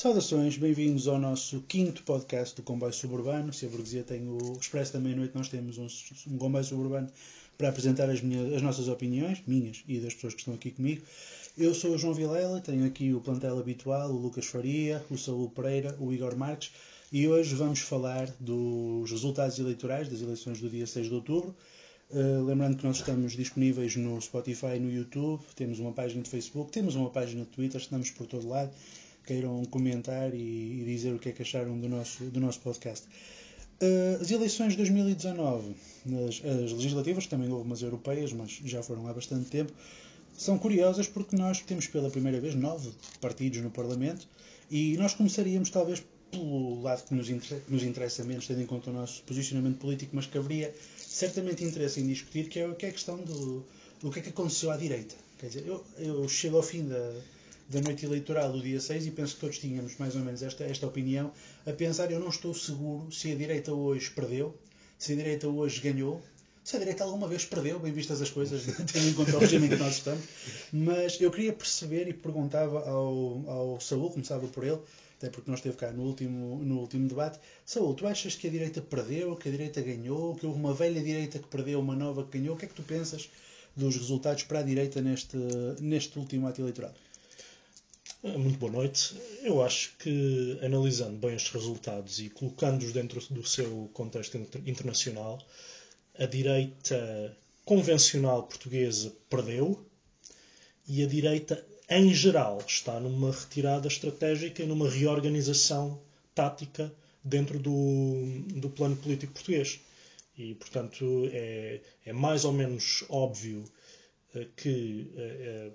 Saudações, bem-vindos ao nosso quinto podcast do Comboio Suburbano. Se a burguesia tem o Expresso da Meia-Noite, nós temos um, um Comboio Suburbano para apresentar as, minhas, as nossas opiniões, minhas e das pessoas que estão aqui comigo. Eu sou o João Vilela, tenho aqui o plantel habitual, o Lucas Faria, o Saúl Pereira, o Igor Marques, e hoje vamos falar dos resultados eleitorais das eleições do dia 6 de outubro. Uh, lembrando que nós estamos disponíveis no Spotify no YouTube, temos uma página de Facebook, temos uma página de Twitter, estamos por todo lado queiram comentar e, e, dizer o que é que acharam do nosso, do nosso podcast. Uh, as eleições de 2019, as, as legislativas, também houve umas europeias, mas já foram há bastante tempo, são curiosas porque nós temos pela primeira vez nove partidos no Parlamento e nós começaríamos talvez pelo lado que nos, interessa, nos interessa menos, tendo em conta o nosso posicionamento político, mas que haveria certamente interesse em discutir, que é, que é a questão do, do que é que aconteceu à direita. Quer dizer, eu, eu chego ao fim da, da noite eleitoral do dia 6 e penso que todos tínhamos mais ou menos esta, esta opinião, a pensar, eu não estou seguro se a direita hoje perdeu, se a direita hoje ganhou, se a direita alguma vez perdeu, bem vistas as coisas, tendo em conta o regime em que nós estamos, mas eu queria perceber e perguntava ao, ao Saúl, começava por ele, até porque nós esteve cá no último, no último debate. Saúl, tu achas que a direita perdeu, que a direita ganhou, que houve uma velha direita que perdeu, uma nova que ganhou? O que é que tu pensas dos resultados para a direita neste, neste último ato eleitoral? Ah, muito boa noite. Eu acho que, analisando bem estes resultados e colocando-os dentro do seu contexto internacional, a direita convencional portuguesa perdeu e a direita, em geral, está numa retirada estratégica e numa reorganização tática dentro do, do plano político português. E, portanto, é, é mais ou menos óbvio eh, que eh,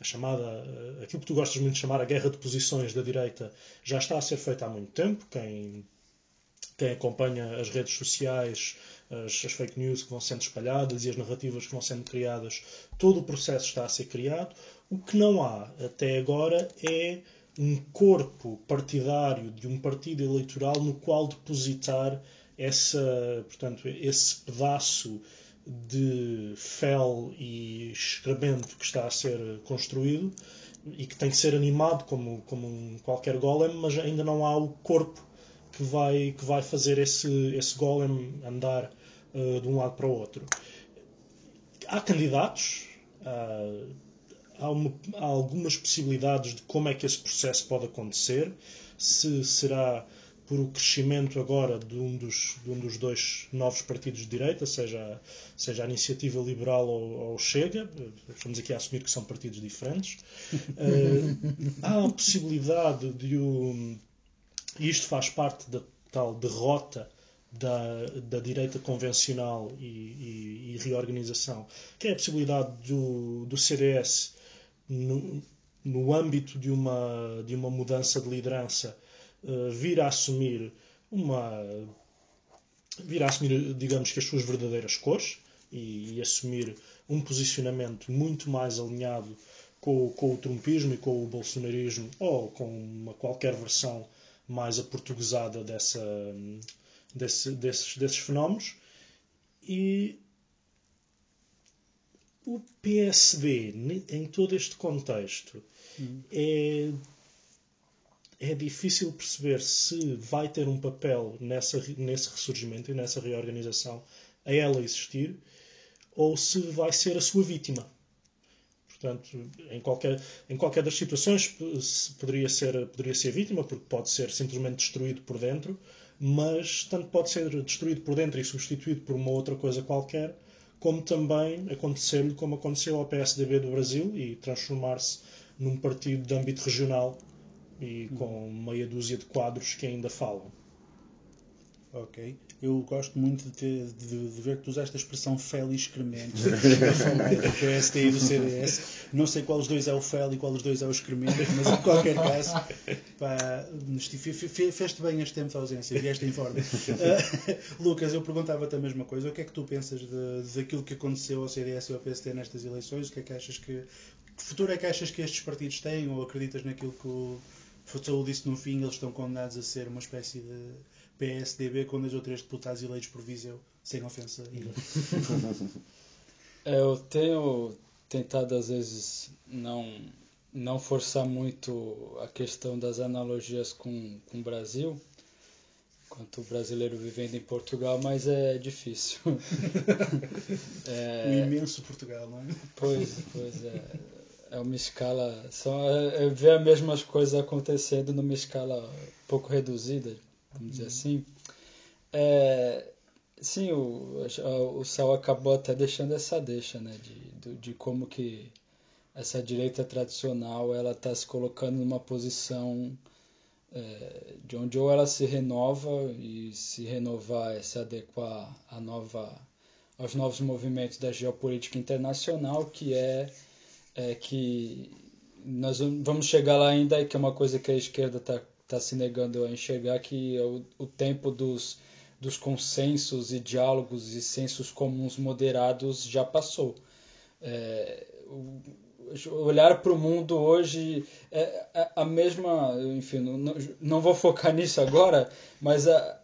a chamada, eh, aquilo que tu gostas muito de chamar a guerra de posições da direita, já está a ser feita há muito tempo. Quem, quem acompanha as redes sociais, as, as, fake news que vão sendo espalhadas e as narrativas que vão sendo criadas, todo o processo está a ser criado. O que não há até agora é um corpo partidário de um partido eleitoral no qual depositar essa, portanto, esse pedaço de fel e excremento que está a ser construído e que tem que ser animado como, como um, qualquer golem, mas ainda não há o corpo que vai, que vai fazer esse, esse golem andar uh, de um lado para o outro. Há candidatos, uh, há, uma, há algumas possibilidades de como é que esse processo pode acontecer, se será por o crescimento agora de um dos, de um dos dois novos partidos de direita, seja, seja a Iniciativa Liberal ou, ou Chega, estamos aqui a assumir que são partidos diferentes. Uh, há a possibilidade de o. E isto faz parte da tal derrota da, da direita convencional e, e, e, reorganização, que é a possibilidade do, do CDS, no, no âmbito de uma, de uma mudança de liderança, uh, vir a assumir uma vir a assumir, digamos que as suas verdadeiras cores e, e assumir um posicionamento muito mais alinhado com, com, o trumpismo e com o bolsonarismo ou com uma qualquer versão mais aportuguesada dessa, desse, desses, desses fenómenos. E o PSD, em todo este contexto, hum. é é difícil perceber se vai ter um papel nessa, nesse ressurgimento e nessa reorganização a ela existir ou se vai ser a sua vítima. Portanto, em qualquer, em qualquer das situações poderia ser, poderia ser vítima, porque pode ser simplesmente destruído por dentro, mas tanto pode ser destruído por dentro e substituído por uma outra coisa qualquer, como também acontecer-lhe como aconteceu ao PSDB do Brasil e transformar-se num partido de âmbito regional e com meia dúzia de quadros que ainda falam. Ok. Eu gosto muito de, ter, de, de ver que tu usaste a expressão fel e excremento para falar do PSD e do CDS. Não sei qual dos dois é o fel e qual dos dois é o excremento, mas em qualquer caso, fez-te bem este tempo de ausência, vieste em forma. Uh, Lucas, eu perguntava-te a mesma coisa. O que é que tu pensas de, daquilo que aconteceu ao CDS e ao PSD nestas eleições? O que é que achas que. Que futuro é que achas que estes partidos têm ou acreditas naquilo que o Futsal disse no fim eles estão condenados a ser uma espécie de PSDB com dois ou três deputados eleitos por Viseu, sem ofensa. Eu tenho tentado às vezes não não forçar muito a questão das analogias com, com o Brasil, quanto o brasileiro vivendo em Portugal, mas é difícil. é, o imenso Portugal, não é? Pois, pois é. É uma escala. São, é, é ver as mesmas coisas acontecendo numa escala um pouco reduzida, vamos dizer uhum. assim. É, sim, o, o Sal acabou até deixando essa deixa, né? De, de, como que essa direita tradicional ela está se colocando numa posição é, de onde ou ela se renova e se renovar é se adequar à nova, aos novos movimentos da geopolítica internacional, que é, é que nós vamos chegar lá ainda, que é uma coisa que a esquerda está tá se negando a enxergar, que é o, o tempo dos, dos consensos e diálogos e sensos comuns moderados já passou. É, o, olhar para o mundo hoje é, é, a mesma, enfim, não, não vou focar nisso agora, mas a,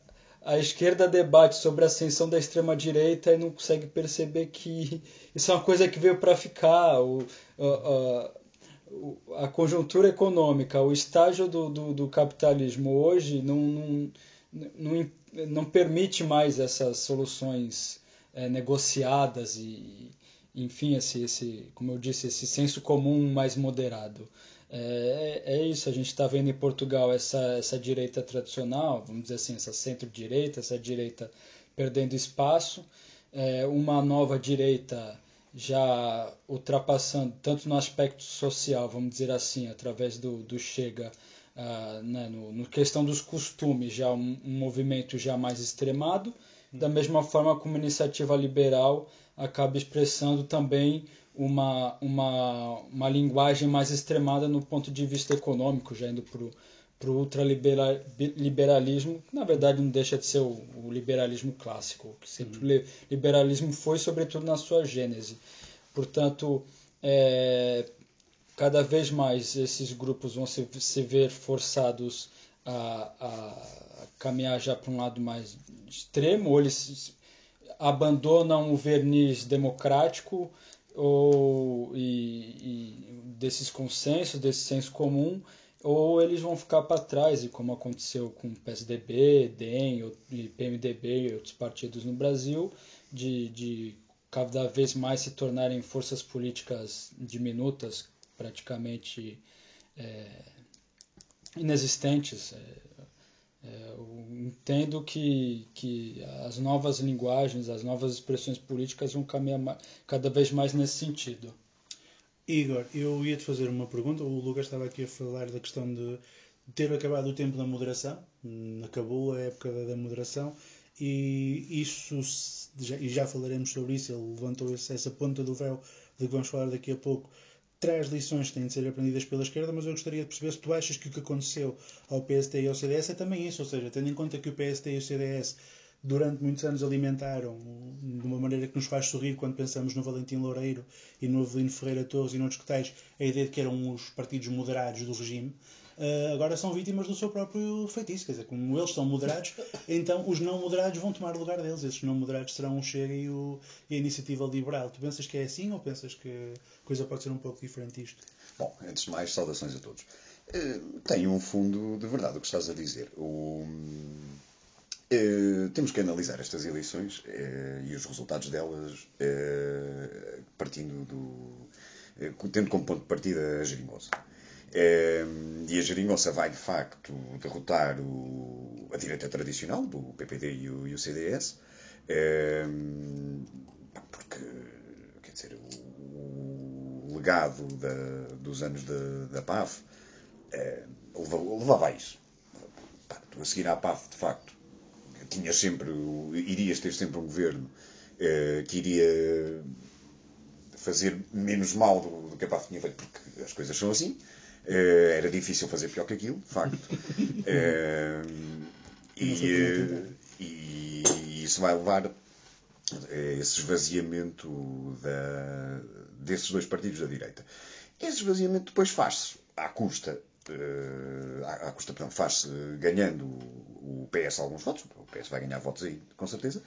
a esquerda debate sobre a ascensão da extrema direita e não consegue perceber que isso é uma coisa que veio para ficar. O, a, a, conjuntura econômica, o estágio do, do, do capitalismo hoje não, não, não, não, permite mais essas soluções é, negociadas e, enfim, esse, esse, como eu disse, esse senso comum mais moderado. É, é isso, a gente está vendo em Portugal essa, essa direita tradicional, vamos dizer assim, essa centro-direita, essa direita perdendo espaço, é, uma nova direita já ultrapassando, tanto no aspecto social, vamos dizer assim, através do, do Chega, uh, né, no, no, questão dos costumes, já um, um movimento já mais extremado, da mesma forma como a iniciativa liberal acaba expressando também uma, uma, uma linguagem mais extremada no ponto de vista econômico, já indo para o ultraliberalismo, que na verdade não deixa de ser o, o liberalismo clássico, que sempre uhum. o liberalismo foi, sobretudo na sua gênese. Portanto, é, cada vez mais esses grupos vão se, se ver forçados a, a caminhar já para um lado mais extremo, ou eles abandonam o verniz democrático ou e, e desses consensos, desse senso comum, ou eles vão ficar para trás, e como aconteceu com o PSDB, DEM e PMDB e outros partidos no Brasil, de, de cada vez mais se tornarem forças políticas diminutas, praticamente é, inexistentes. É, eu entendo que, que as novas linguagens, as novas expressões políticas vão caminhar cada vez mais nesse sentido. Igor, eu ia te fazer uma pergunta. O Lucas estava aqui a falar da questão de ter acabado o tempo da moderação. Hum, acabou a época da moderação e isso, e já falaremos sobre isso, ele levantou essa ponta do véu de que vamos falar daqui a pouco, traz lições que têm de ser aprendidas pela esquerda, mas eu gostaria de perceber se tu achas que o que aconteceu ao PST e ao CDS é também isso, ou seja, tendo em conta que o PST e o CDS durante muitos anos alimentaram de uma maneira que nos faz sorrir quando pensamos no Valentim Loureiro e no Avelino Ferreira Torres e noutros que tais, a ideia de que eram os partidos moderados do regime. Uh, agora são vítimas do seu próprio feitiço. Quer dizer, como eles são moderados, então os não moderados vão tomar o lugar deles. Esses não moderados serão o Chega e, o, e a Iniciativa Liberal. Tu pensas que é assim ou pensas que a coisa pode ser um pouco diferente disto? Bom, antes de mais, saudações a todos. Uh, tem um fundo de verdade o que estás a dizer. O, uh, temos que analisar estas eleições e os resultados delas partindo do. tendo como ponto de partida a Jerimosa. Ehm, e a geringonça vai, de facto, derrotar o, a direita tradicional, o PPD e o, e o CDS, ehm, porque, quer dizer, o, o legado da, dos anos da, da PAF é, levava a isso. A seguir à PAF, de facto, tinha sempre, irias ter sempre um governo eh, que iria fazer menos mal do, do que a PAF tinha feito, porque as coisas são assim. Uh, era difícil fazer pior que aquilo, de facto. Uh, e, uh, e, isso vai levar a esse esvaziamento da, desses dois partidos da direita. Esse esvaziamento depois faz-se à custa, à, à, custa, portanto, faz-se ganhando o PS alguns votos, o PS vai ganhar votos aí, com certeza,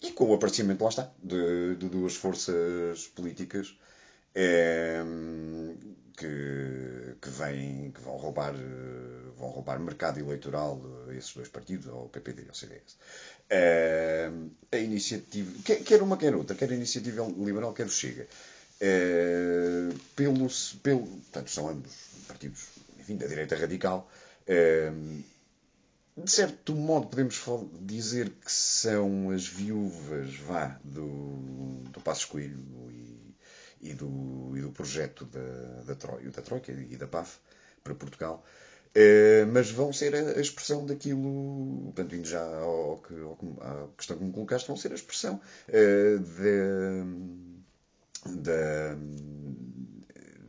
e com o aparecimento, lá está, de, de duas forças políticas que que, vêm, que vão roubar, vão roubar mercado eleitoral a esses dois partidos, ao PPD e ao CDS. a iniciativa, quer uma, quer outra, quer a iniciativa liberal, quer o Chega. pelo, pelo, portanto, são ambos partidos enfim, da direita radical. de certo modo, podemos dizer que são as viúvas vá, do, do Passos Coelho e, e, do, e do projeto da, da, Troika, da Troika e da PAF para Portugal. mas vão ser a, expressão daquilo, portanto, indo já ao, que, à questão que me colocaste, vão ser a expressão da,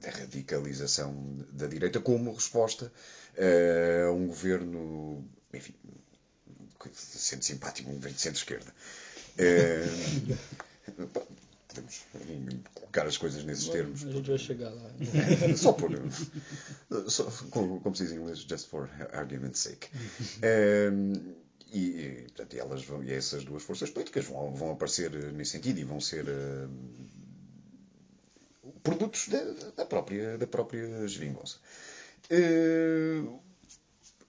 da radicalização da direita como resposta a um governo, enfim, sendo simpático, um governo de centro-esquerda. podemos colocar as coisas nesses Bom, termos. A gente vai chegar lá. só por. Só, como, como se diz em inglês, just for argument's sake. e, e, portanto, elas vão, e essas duas forças políticas vão, vão aparecer nesse sentido e vão ser uh, produtos da, da, própria, da própria geringonça. Uh,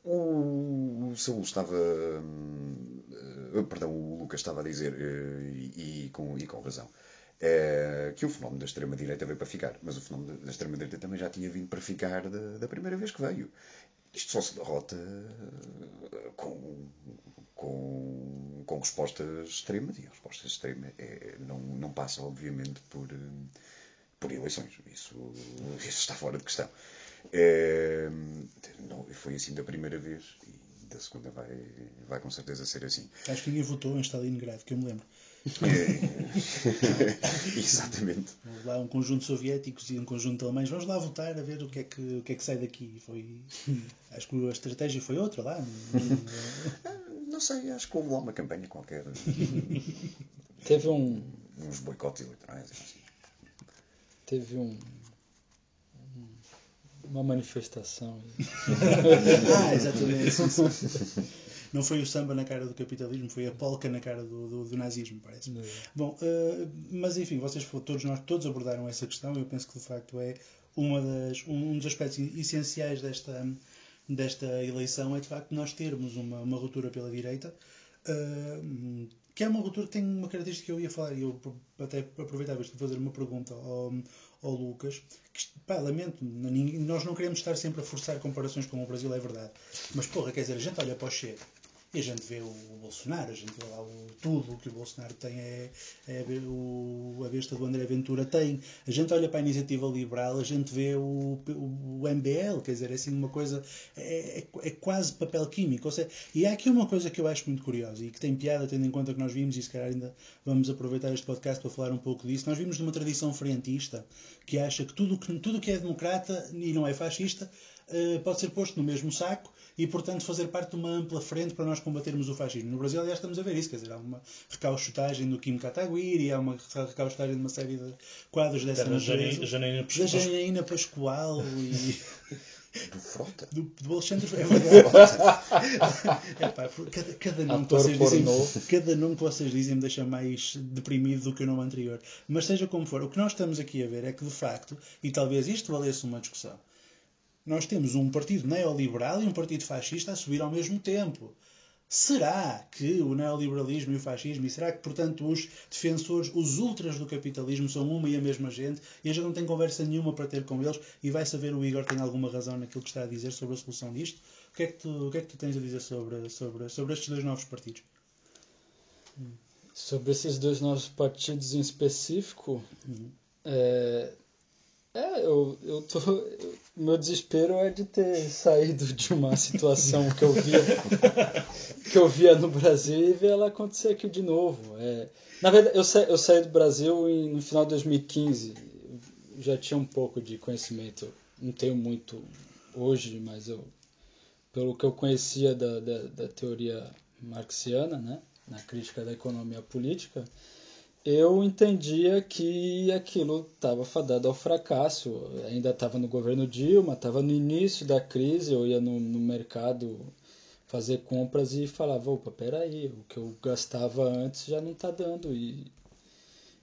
o, Saúl estava. Uh, perdão, o Lucas estava a dizer, uh, e, e, com, e com razão, que o fenómeno da extrema-direita veio para ficar. Mas o fenómeno da extrema-direita também já tinha vindo para ficar da, da primeira vez que veio. Isto só se derrota com, com, com respostas extremas, e a resposta extrema é, não, não passa, obviamente, por por eleições. Isso, isso está fora de questão. É, não, foi assim da primeira vez e da segunda vai, vai com certeza ser assim. Acho que ninguém votou em Stalingrado, que eu me lembro. É, exatamente. Houve lá um conjunto de soviéticos e um conjunto de alemães. Vamos lá votar a ver o que é que, o que, é que sai daqui. Foi, acho que a estratégia foi outra lá. Não sei, acho que houve lá uma campanha qualquer. Teve um. Uns boicotes eleitorais. Assim teve um, uma manifestação. ah, exatamente. Não foi o samba na cara do capitalismo, foi a polca na cara do, do, do nazismo, parece. Não. Bom, uh, mas enfim, vocês todos nós todos abordaram essa questão. Eu penso que de facto é uma das, um dos aspectos essenciais desta desta eleição é de facto nós termos uma, uma ruptura pela direita. Uh, que é uma ruptura que tem uma característica que eu ia falar, e eu até aproveitava isto para fazer uma pergunta ao, ao Lucas, que, pá, lamento, nós não queremos estar sempre a forçar comparações com o Brasil, é verdade, mas porra, quer dizer, a gente olha para o Chega e a gente vê o Bolsonaro, a gente vê lá o, tudo o que o Bolsonaro tem, é, é o, a besta do André Ventura tem. A gente olha para a iniciativa liberal, a gente vê o, o, MBL, quer dizer, é assim uma coisa, é, é, é, quase papel químico. Ou seja, e há aqui uma coisa que eu acho muito curiosa e que tem piada, tendo em conta que nós vimos, e se calhar ainda vamos aproveitar este podcast para falar um pouco disso. Nós vimos de uma tradição frentista que acha que tudo que, tudo que é democrata e não é fascista eh, pode ser posto no mesmo saco e, portanto, fazer parte de uma ampla frente para nós combatermos o fascismo. No Brasil, aliás, estamos a ver isso, quer dizer, há uma recauchutagem do Kim Kataguiri, há uma recauchutagem de uma série de quadros dessa da natureza. Janaína Pascoal. Da Janaína Pascoal e... Do Frota? Do, do Alexandre é verdade. é, pá, cada, cada, nome que vocês dizem, cada nome que vocês dizem me deixa mais deprimido do que o nome anterior. Mas seja como for, o que nós estamos aqui a ver é que de facto, e talvez isto valesse uma discussão, nós temos um partido neoliberal e um partido fascista a subir ao mesmo tempo. Será que o neoliberalismo e o fascismo, e será que, portanto, os defensores, os ultras do capitalismo são uma e a mesma gente e a gente não tem conversa nenhuma para ter com eles e vai saber o Igor tem alguma razão naquilo que está a dizer sobre a solução disto? O que é que tu, o que é que tu tens a dizer sobre, sobre, sobre estes dois novos partidos? Sobre esses dois novos partidos em específico, uhum. é, é, eu, eu tô. meu desespero é de ter saído de uma situação que eu via que eu via no Brasil e ver ela acontecer aqui de novo. É, na verdade, eu, sa, eu saí do Brasil em, no final de 2015. Já tinha um pouco de conhecimento, não tenho muito hoje, mas eu, pelo que eu conhecia da, da, da teoria marxiana, né, na crítica da economia política, eu entendia que aquilo estava fadado ao fracasso. Ainda estava no governo Dilma, estava no início da crise, eu ia no, no mercado fazer compras e falava, opa, peraí, o que eu gastava antes já não está dando. E,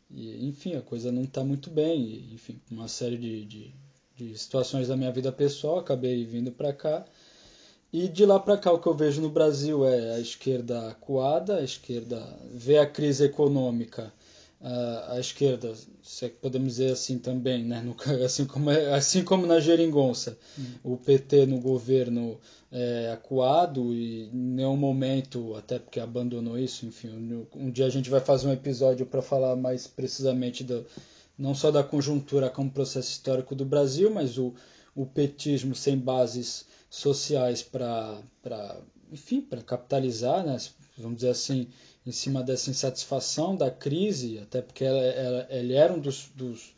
e, enfim, a coisa não está muito bem. E, enfim, uma série de, de, de situações da minha vida pessoal, acabei vindo para cá. E de lá para cá o que eu vejo no Brasil é a esquerda acuada, a esquerda vê a crise econômica, a, a esquerda, se é que podemos dizer assim também, né? No, assim, como é, assim como na geringonça, uhum. o PT no governo é, acuado e em nenhum momento, até porque abandonou isso, enfim, um, dia a gente vai fazer um episódio para falar mais precisamente do, não só da conjuntura como processo histórico do Brasil, mas o, o petismo sem bases sociais para, enfim, para capitalizar, né, vamos dizer assim, em cima dessa insatisfação da crise, até porque ela, ela, ele era um dos, dos,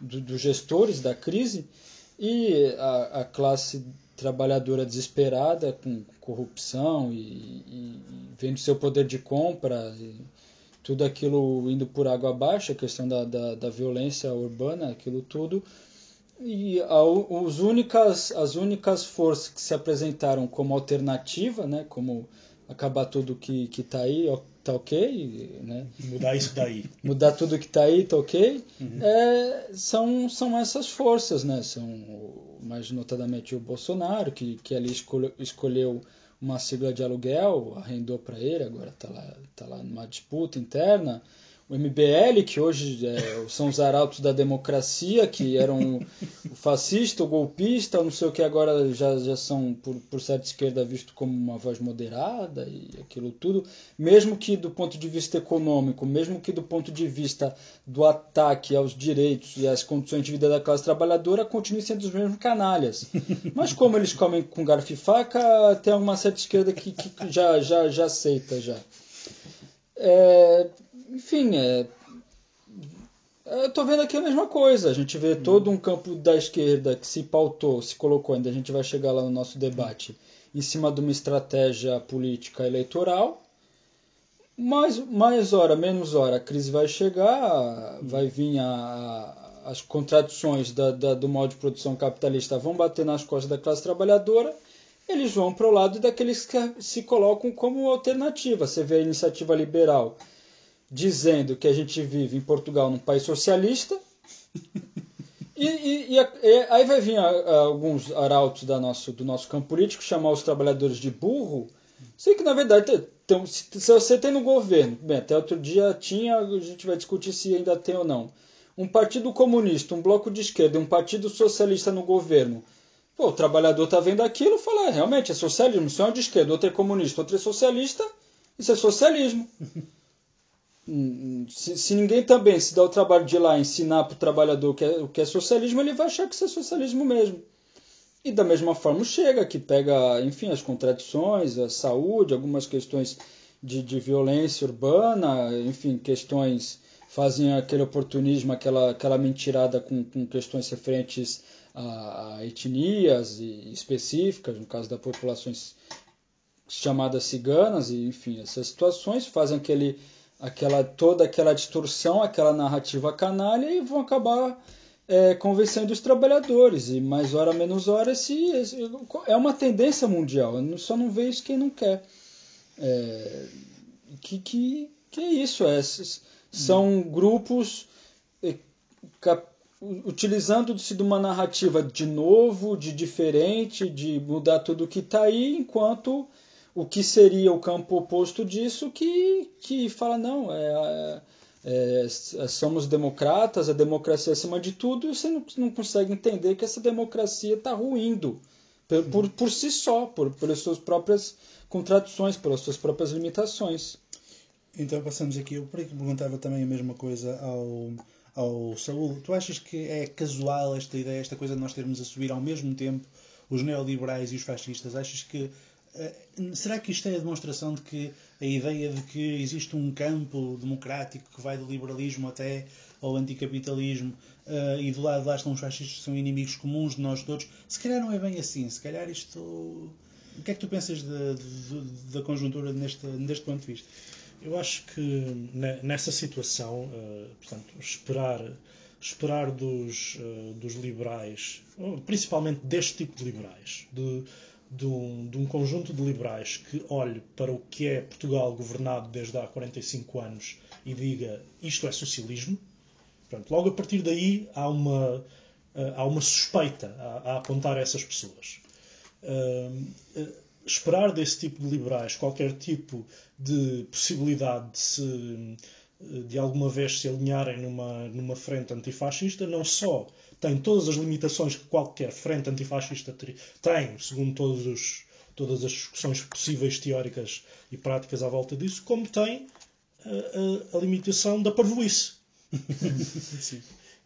do, dos gestores da crise, e a, a, classe trabalhadora desesperada, com corrupção e, e, vendo seu poder de compra, tudo aquilo indo por água abaixo, a questão da, da, da violência urbana, aquilo tudo, e a, os únicas, as únicas forças que se apresentaram como alternativa, né, como acabar tudo que está aí, tá ok, né? Mudar isso daí. Mudar tudo que está aí, tá ok. Uhum. É, são, são essas forças, né? São mais notadamente o Bolsonaro, que, que ali escolheu, escolheu uma sigla de aluguel, arrendou para ele, agora está lá, tá lá numa disputa interna o MBL, que hoje é, são os arautos da democracia, que eram fascista, o golpista, não sei o que, agora já, já são, por, por certa esquerda, visto como uma voz moderada e aquilo tudo. Mesmo que do ponto de vista econômico, mesmo que do ponto de vista do ataque aos direitos e às condições de vida da classe trabalhadora, continuem sendo os mesmos canalhas. Mas como eles comem com garfo e faca, tem uma certa esquerda que, que já, já, já aceita já. É, enfim, é, eu estou vendo aqui a mesma coisa. A gente vê todo um campo da esquerda que se pautou, se colocou, ainda a gente vai chegar lá no nosso debate, em cima de uma estratégia política eleitoral. Mais, mais hora, menos hora, a crise vai chegar, vai vir a, as contradições da, da, do modo de produção capitalista vão bater nas costas da classe trabalhadora, eles vão para o lado daqueles que se colocam como alternativa. Você vê a iniciativa liberal dizendo que a gente vive em Portugal num país socialista. E, e, e, aí vai vir a, a, alguns arautos da nosso, do nosso campo político chamar os trabalhadores de burro. Sei que na verdade tem, se, se você tem no governo, bem, até outro dia tinha, a gente vai discutir se ainda tem ou não, um partido comunista, um bloco de esquerda, um partido socialista no governo. Pô, o trabalhador tá vendo aquilo e fala, é, realmente é socialismo, isso é um de esquerda, outro é comunista, outro é socialista, isso é socialismo. se, se, ninguém também se dá o trabalho de ir lá ensinar para o trabalhador o que, é, o que é socialismo, ele vai achar que isso é socialismo mesmo. E da mesma forma chega, que pega, enfim, as contradições, a saúde, algumas questões de, de violência urbana, enfim, questões fazem aquele oportunismo, aquela, aquela mentirada com, com questões referentes a, a etnias específicas, no caso das populações chamadas ciganas, e enfim, essas situações fazem aquele aquela toda aquela distorção, aquela narrativa canalha e vão acabar é, convencendo os trabalhadores. E mais hora menos hora esse, é uma tendência mundial. Só não vê isso quem não quer. É, que, que, que é isso? É, são hum. grupos é, utilizando-se de uma narrativa de novo, de diferente, de mudar tudo que está aí, enquanto o que seria o campo oposto disso que, que fala, não, é, é, é, somos democratas, a democracia é acima de tudo, e você não, não consegue entender que essa democracia está ruindo por, por, por, si só, por, pelas suas próprias contradições, pelas suas próprias limitações. Então passamos aqui, eu perguntava também a mesma coisa ao, ao Saúl. Tu achas que é casual esta ideia, esta coisa de nós termos a subir ao mesmo tempo os neoliberais e os fascistas? Achas que será que isto é a demonstração de que a ideia de que existe um campo democrático que vai do liberalismo até ao anticapitalismo uh, e do lado de lá estão os fascistas que são inimigos comuns de nós todos, se calhar não é bem assim. Se calhar isto. O que é que tu pensas de, de, da conjuntura neste, neste ponto de vista? Eu acho que nessa situação, uh, portanto, esperar, esperar dos, dos liberais, principalmente deste tipo de liberais, de de um, de um, conjunto de liberais que olhe para o que é Portugal governado desde há 45 anos e diga isto é socialismo, Pronto, logo a partir daí há uma, uh, há uma suspeita a, a apontar a essas pessoas. Uh, esperar desse tipo de liberais qualquer tipo de possibilidade de se de alguma vez se alinharem numa, numa frente antifascista, não só tem todas as limitações que qualquer frente antifascista tem, segundo todos os, todas as discussões possíveis teóricas e práticas à volta disso, como tem a, a, a limitação da parvoíce.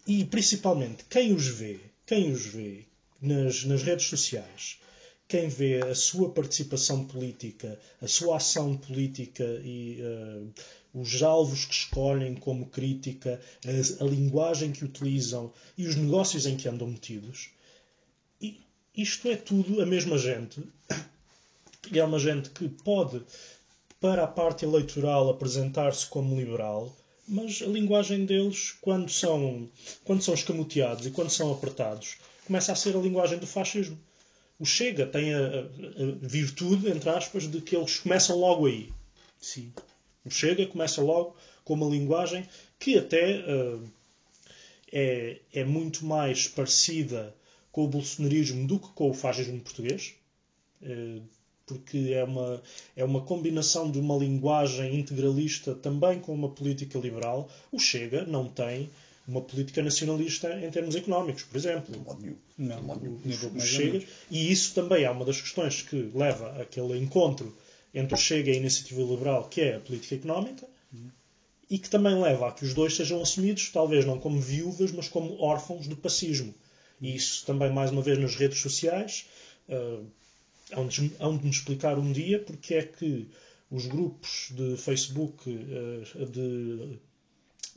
e principalmente quem os vê, quem os vê nas, nas redes sociais, quem vê a sua participação política, a sua ação política e uh, os alvos que escolhem como crítica, a, a, linguagem que utilizam e os negócios em que andam metidos, e isto é tudo a mesma gente. E é uma gente que pode, para a parte eleitoral, apresentar-se como liberal, mas a linguagem deles, quando são, quando são escamoteados e quando são apertados, começa a ser a linguagem do fascismo o Chega tem a, a, a, virtude, entre aspas, de que eles começam logo aí. Sim. O Chega começa logo com uma linguagem que até uh, é, é muito mais parecida com o bolsonarismo do que com o fascismo português. Uh, porque é uma, é uma combinação de uma linguagem integralista também com uma política liberal. O Chega não tem uma política nacionalista em termos económicos, por exemplo. Não, o, Chega, e isso também é uma das questões que leva àquele encontro entre o Chega e a Iniciativa Liberal, que é a política económica, uhum. e que também leva a que os dois sejam assumidos, talvez não como viúvas, mas como órfãos do pacismo. E isso também, mais uma vez, nas redes sociais, uh, hão, de, hão de me explicar um dia porque é que os grupos de Facebook uh, de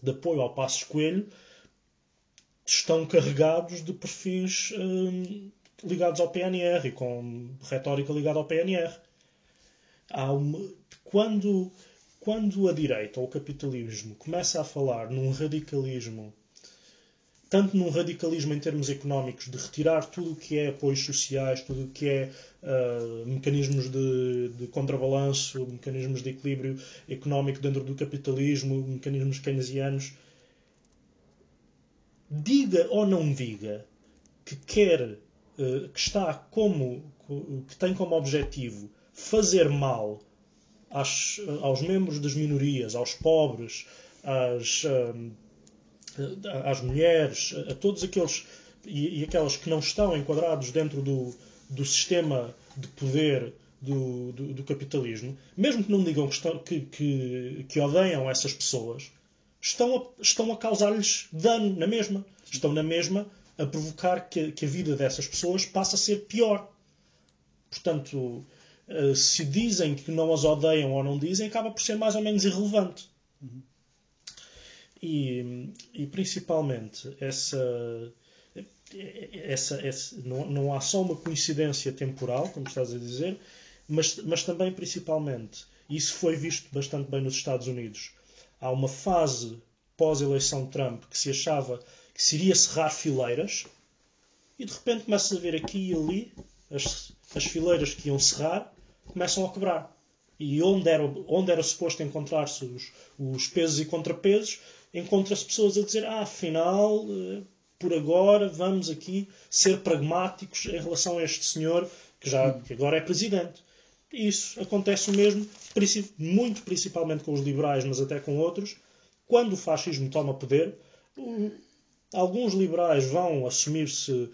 de apoio ao Passos Coelho estão carregados de perfis hum, ligados ao PNR e com retórica ligada ao PNR. Uma, quando, quando a direita ou o capitalismo começa a falar num radicalismo, tanto num radicalismo em termos económicos, de retirar tudo o que é apoios sociais, tudo o que é uh, mecanismos de, de contrabalanço, mecanismos de equilíbrio económico dentro do capitalismo, mecanismos keynesianos. Diga ou não diga que quer, uh, que está como, que tem como objetivo fazer mal às, aos membros das minorias, aos pobres, às, uh, às mulheres, a todos aqueles e, e aquelas que não estão enquadrados dentro do, do sistema de poder do, do, do capitalismo, mesmo que não digam que, estão, que, que, que odeiam essas pessoas, estão a, estão a causar-lhes dano na mesma. Estão na mesma a provocar que, que a vida dessas pessoas passe a ser pior. Portanto, eh, se dizem que não as odeiam ou não dizem, acaba por ser mais ou menos irrelevante. Uhum. E, e principalmente essa essa, essa, não, não há só uma coincidência temporal, como estás a dizer, mas, mas também, principalmente, isso foi visto bastante bem nos Estados Unidos. Há uma fase pós-eleição de Trump que se achava que se iria cerrar fileiras e de repente começa a ver aqui e ali as, as fileiras que iam cerrar começam a quebrar. E onde era, onde era suposto encontrar-se os, os pesos e contrapesos, encontra-se pessoas a dizer: Ah, afinal, eh, por agora vamos aqui ser pragmáticos em relação a este senhor que já que agora é presidente. Isso acontece o mesmo, muito principalmente com os liberais, mas até com outros. Quando o fascismo toma poder, alguns liberais vão assumir-se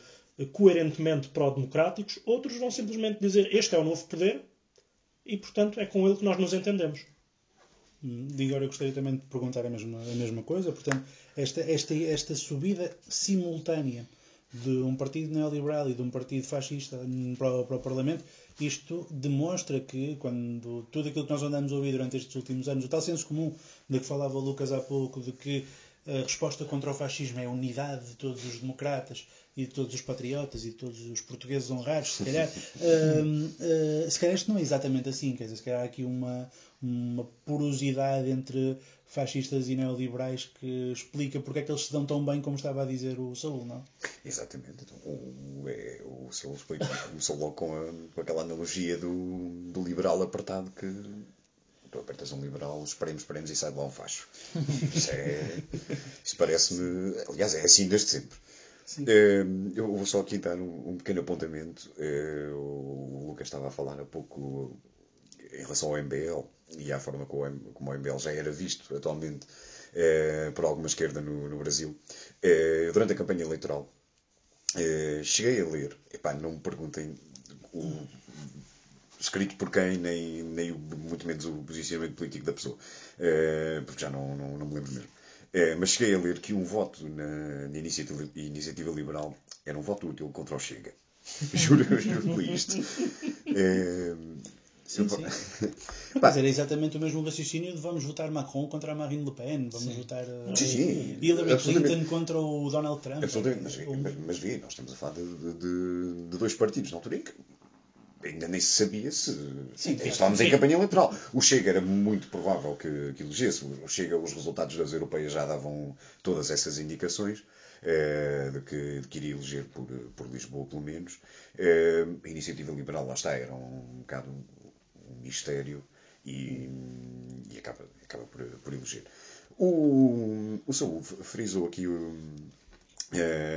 coerentemente pró-democráticos, outros vão simplesmente dizer este é o novo poder e, portanto, é com ele que nós nos entendemos. E agora eu gostaria também de perguntar a mesma, a mesma coisa. Portanto, esta, esta, esta subida simultânea de um partido neoliberal e de um partido fascista para, para o Parlamento, isto demonstra que, quando tudo aquilo que nós andamos a ouvir durante estes últimos anos, o tal senso comum de que falava o Lucas há pouco, de que a resposta contra o fascismo é a unidade de todos os democratas e de todos os patriotas e de todos os portugueses honrados, se calhar, uh, uh, se calhar isto não é exatamente assim, quer dizer, se calhar há aqui uma, uma porosidade entre fascistas e neoliberais que explica porque é que eles se dão tão bem como estava a dizer o Saúl, não? Exatamente. Então, o, é, o Saúl começou logo com, a, com aquela analogia do, do liberal apertado que tu apertas um liberal, esperemos, esperemos e sai de lá um facho. Isso, é, isso parece-me. Aliás, é assim desde sempre. Eh, eu vou só aqui dar um, um pequeno apontamento. Eh, o Lucas estava a falar há pouco em relação ao MBL e à forma como, o- como o MBL já era visto atualmente eh, por alguma esquerda no, no Brasil. Eh, durante a campanha eleitoral, cheguei a ler, epá, não me perguntem o, escrito por quem, nem, nem muito menos o posicionamento político da pessoa, Eh, porque já não, não, não me lembro mesmo. Eh, mas cheguei a ler que um voto na, na iniciativa, iniciativa Liberal era um voto útil contra o Chega. juro, juro por isto. Eh, Sim, sim. Mas era exatamente o mesmo raciocínio de vamos votar Macron contra a Marine Le Pen, vamos votar uh, Sim, sim, Hillary. Clinton contra o Donald Trump. Absolutamente, mas, Ou- mas, mas vê, nós estamos a falar de, de- de- de dois partidos na altura em que ainda nem se sabia se. Sim, estávamos em campanha eleitoral. O Chega era muito provável que, que elegesse. O Chega, os resultados das europeias já davam todas essas indicações eh, de, que, de que iria eleger por, por Lisboa, pelo menos. Eh, a iniciativa liberal, lá está, era um bocado um mistério e, e acaba, acaba por, por eleger. O, o Saúl frisou aqui o,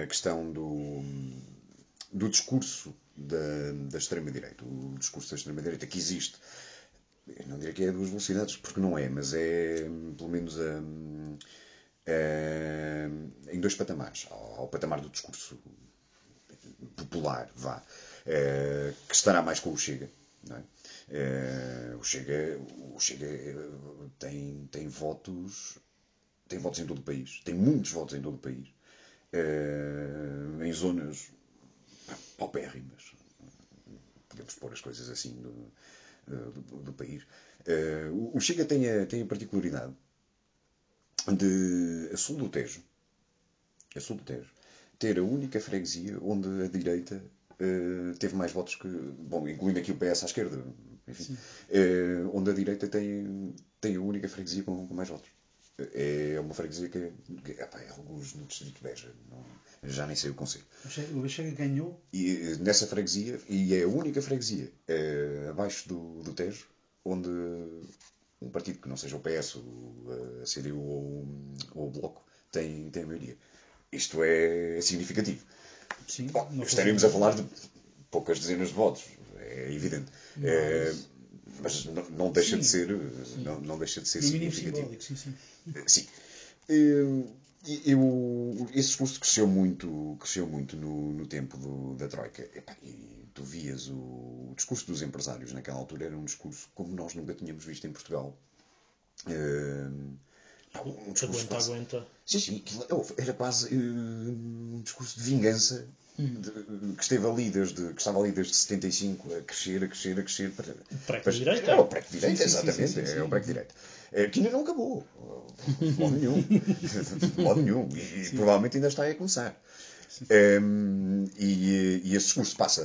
a questão do, do discurso da, da extrema-direita. O discurso da extrema-direita que existe. Eu não diria que é a duas velocidades, porque não é, mas é pelo menos hum, hum, em dois patamares. Ao, ao patamar do discurso popular, vá, eh, que estará mais com o Chega. Não é? Eh, o Chega, o Chega eh, tem, tem votos tem votos em todo o país, tem muitos votos em todo o país, em zonas paupérrimas, podemos pôr as coisas assim do, do, do país. Eh, o Chega tem a, tem a particularidade de, a sul do Tejo, a sul do Tejo, ter a única freguesia onde a direita eh, teve mais votos que, bom, incluindo aqui o PS à esquerda, enfim, eh, onde a direita tem, tem a única freguesia com, com mais votos. É uma freguesia que, epá, é alguns no distrito de Beja, não- já nem sei o conselho. O Chega ganhou E eh, nessa freguesia, e é a única freguesia eh, abaixo do, do Tejo, onde um partido que não seja o PS, o, a CDU ou, o- ou o Bloco tem, tem a maioria. Isto é significativo. Sim, Bom, foi- a falar de poucas dezenas de votos, é evidente. Eh, mas não, não deixa de ser, não, não deixa de ser mínimo significativo. sim, sim. Sim. Eh, Eu, esse discurso cresceu muito, cresceu muito no, no tempo do- da Troika. Epá, e tu vias o, o discurso dos empresários naquela altura era um discurso como nós nunca tínhamos visto em Portugal. Eh, um discurso Aguenta, quase- aguenta. Sim, sim, era quase eh, um discurso de vingança de- que esteve ali desde que estava ali desde 75 a crescer, a crescer, a crescer para Pré-direita. É o pré-direita, Sim, sim, sim, exatamente, sim, sim, sim. é o pré-direita. É, que ainda não acabou, de modo nenhum, de modo nenhum, e, e provavelmente ainda está a começar. Ehm, e, e esse discurso passa,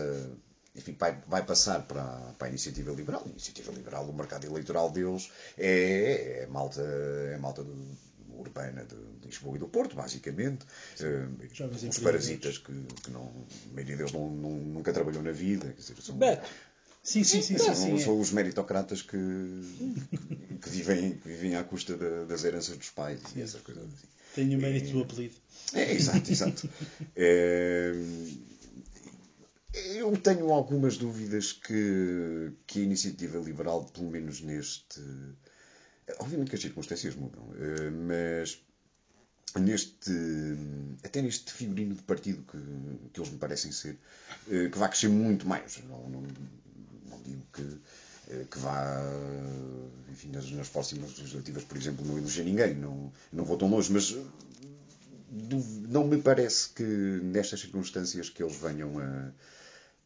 enfim, vai, vai passar para, a- para a iniciativa liberal. A iniciativa liberal, o mercado eleitoral deles é, é malta, é malta do- urbana de Lisboa e do Porto, basicamente. Eh, Jovens os parasitas que, que não, a maioria deles não, não- nunca trabalhou na vida. Quer dizer, são, Beto, Sim, sim, sim. são, sim, sim, é. são os meritocratas que, que, que vivem, que vivem à custa da- das heranças dos pais e essas coisas assim. Tenho o mérito do apelido. É, exato, exato. É, eu tenho algumas dúvidas que, que a iniciativa liberal, pelo menos neste. Obviamente que as circunstâncias mudam, eh, mas neste. até neste figurino de partido que, que eles me parecem ser, eh, que vai crescer muito mais. Não, não, não digo que, eh, que vá. Enfim, nas, nas próximas legislativas, por exemplo, não eleger ninguém, não, não vou tão longe, mas não me parece que nestas circunstâncias que eles venham a,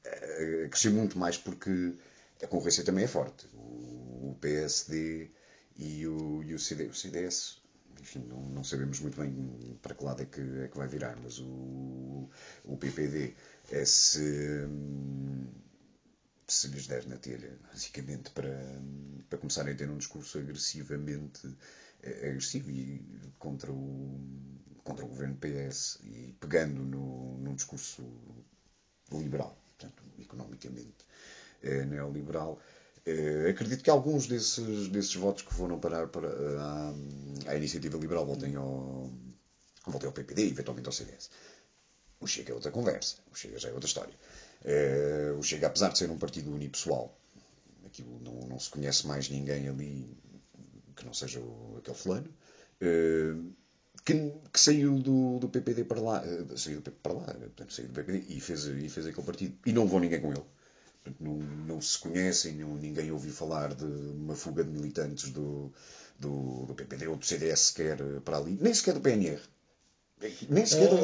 a crescer muito mais porque a concorrência também é forte. O, o PSD e o, e o, CD, o CDS, enfim, não, não sabemos muito bem para que lado é que, é que vai virar, mas o, o PPD é se, se lhes der na telha, basicamente, para, para começarem a ter um discurso agressivamente eh, agressivo e contra o, contra o governo PS e pegando no, num discurso liberal, portanto, economicamente eh, neoliberal. Eh, acredito que alguns desses, desses votos que foram parar para a, à iniciativa liberal voltem ao, voltem ao PPD e eventualmente ao CDS. O Chega é outra conversa. O Chega já é outra história. Eh, o Chega, apesar de ser um partido unipessoal, aquilo não, não se conhece mais ninguém ali que não seja o, aquele fulano, que, que, saiu do, do PPD para lá, uh, saiu do, para lá, portanto, saiu do PPD e fez, e fez aquele partido. E não levou ninguém com ele. Não, não se conhecem, não, ninguém ouviu falar de uma fuga de militantes do, do, do PPD ou do CDS sequer para ali, nem sequer do PNR. Nem sequer do.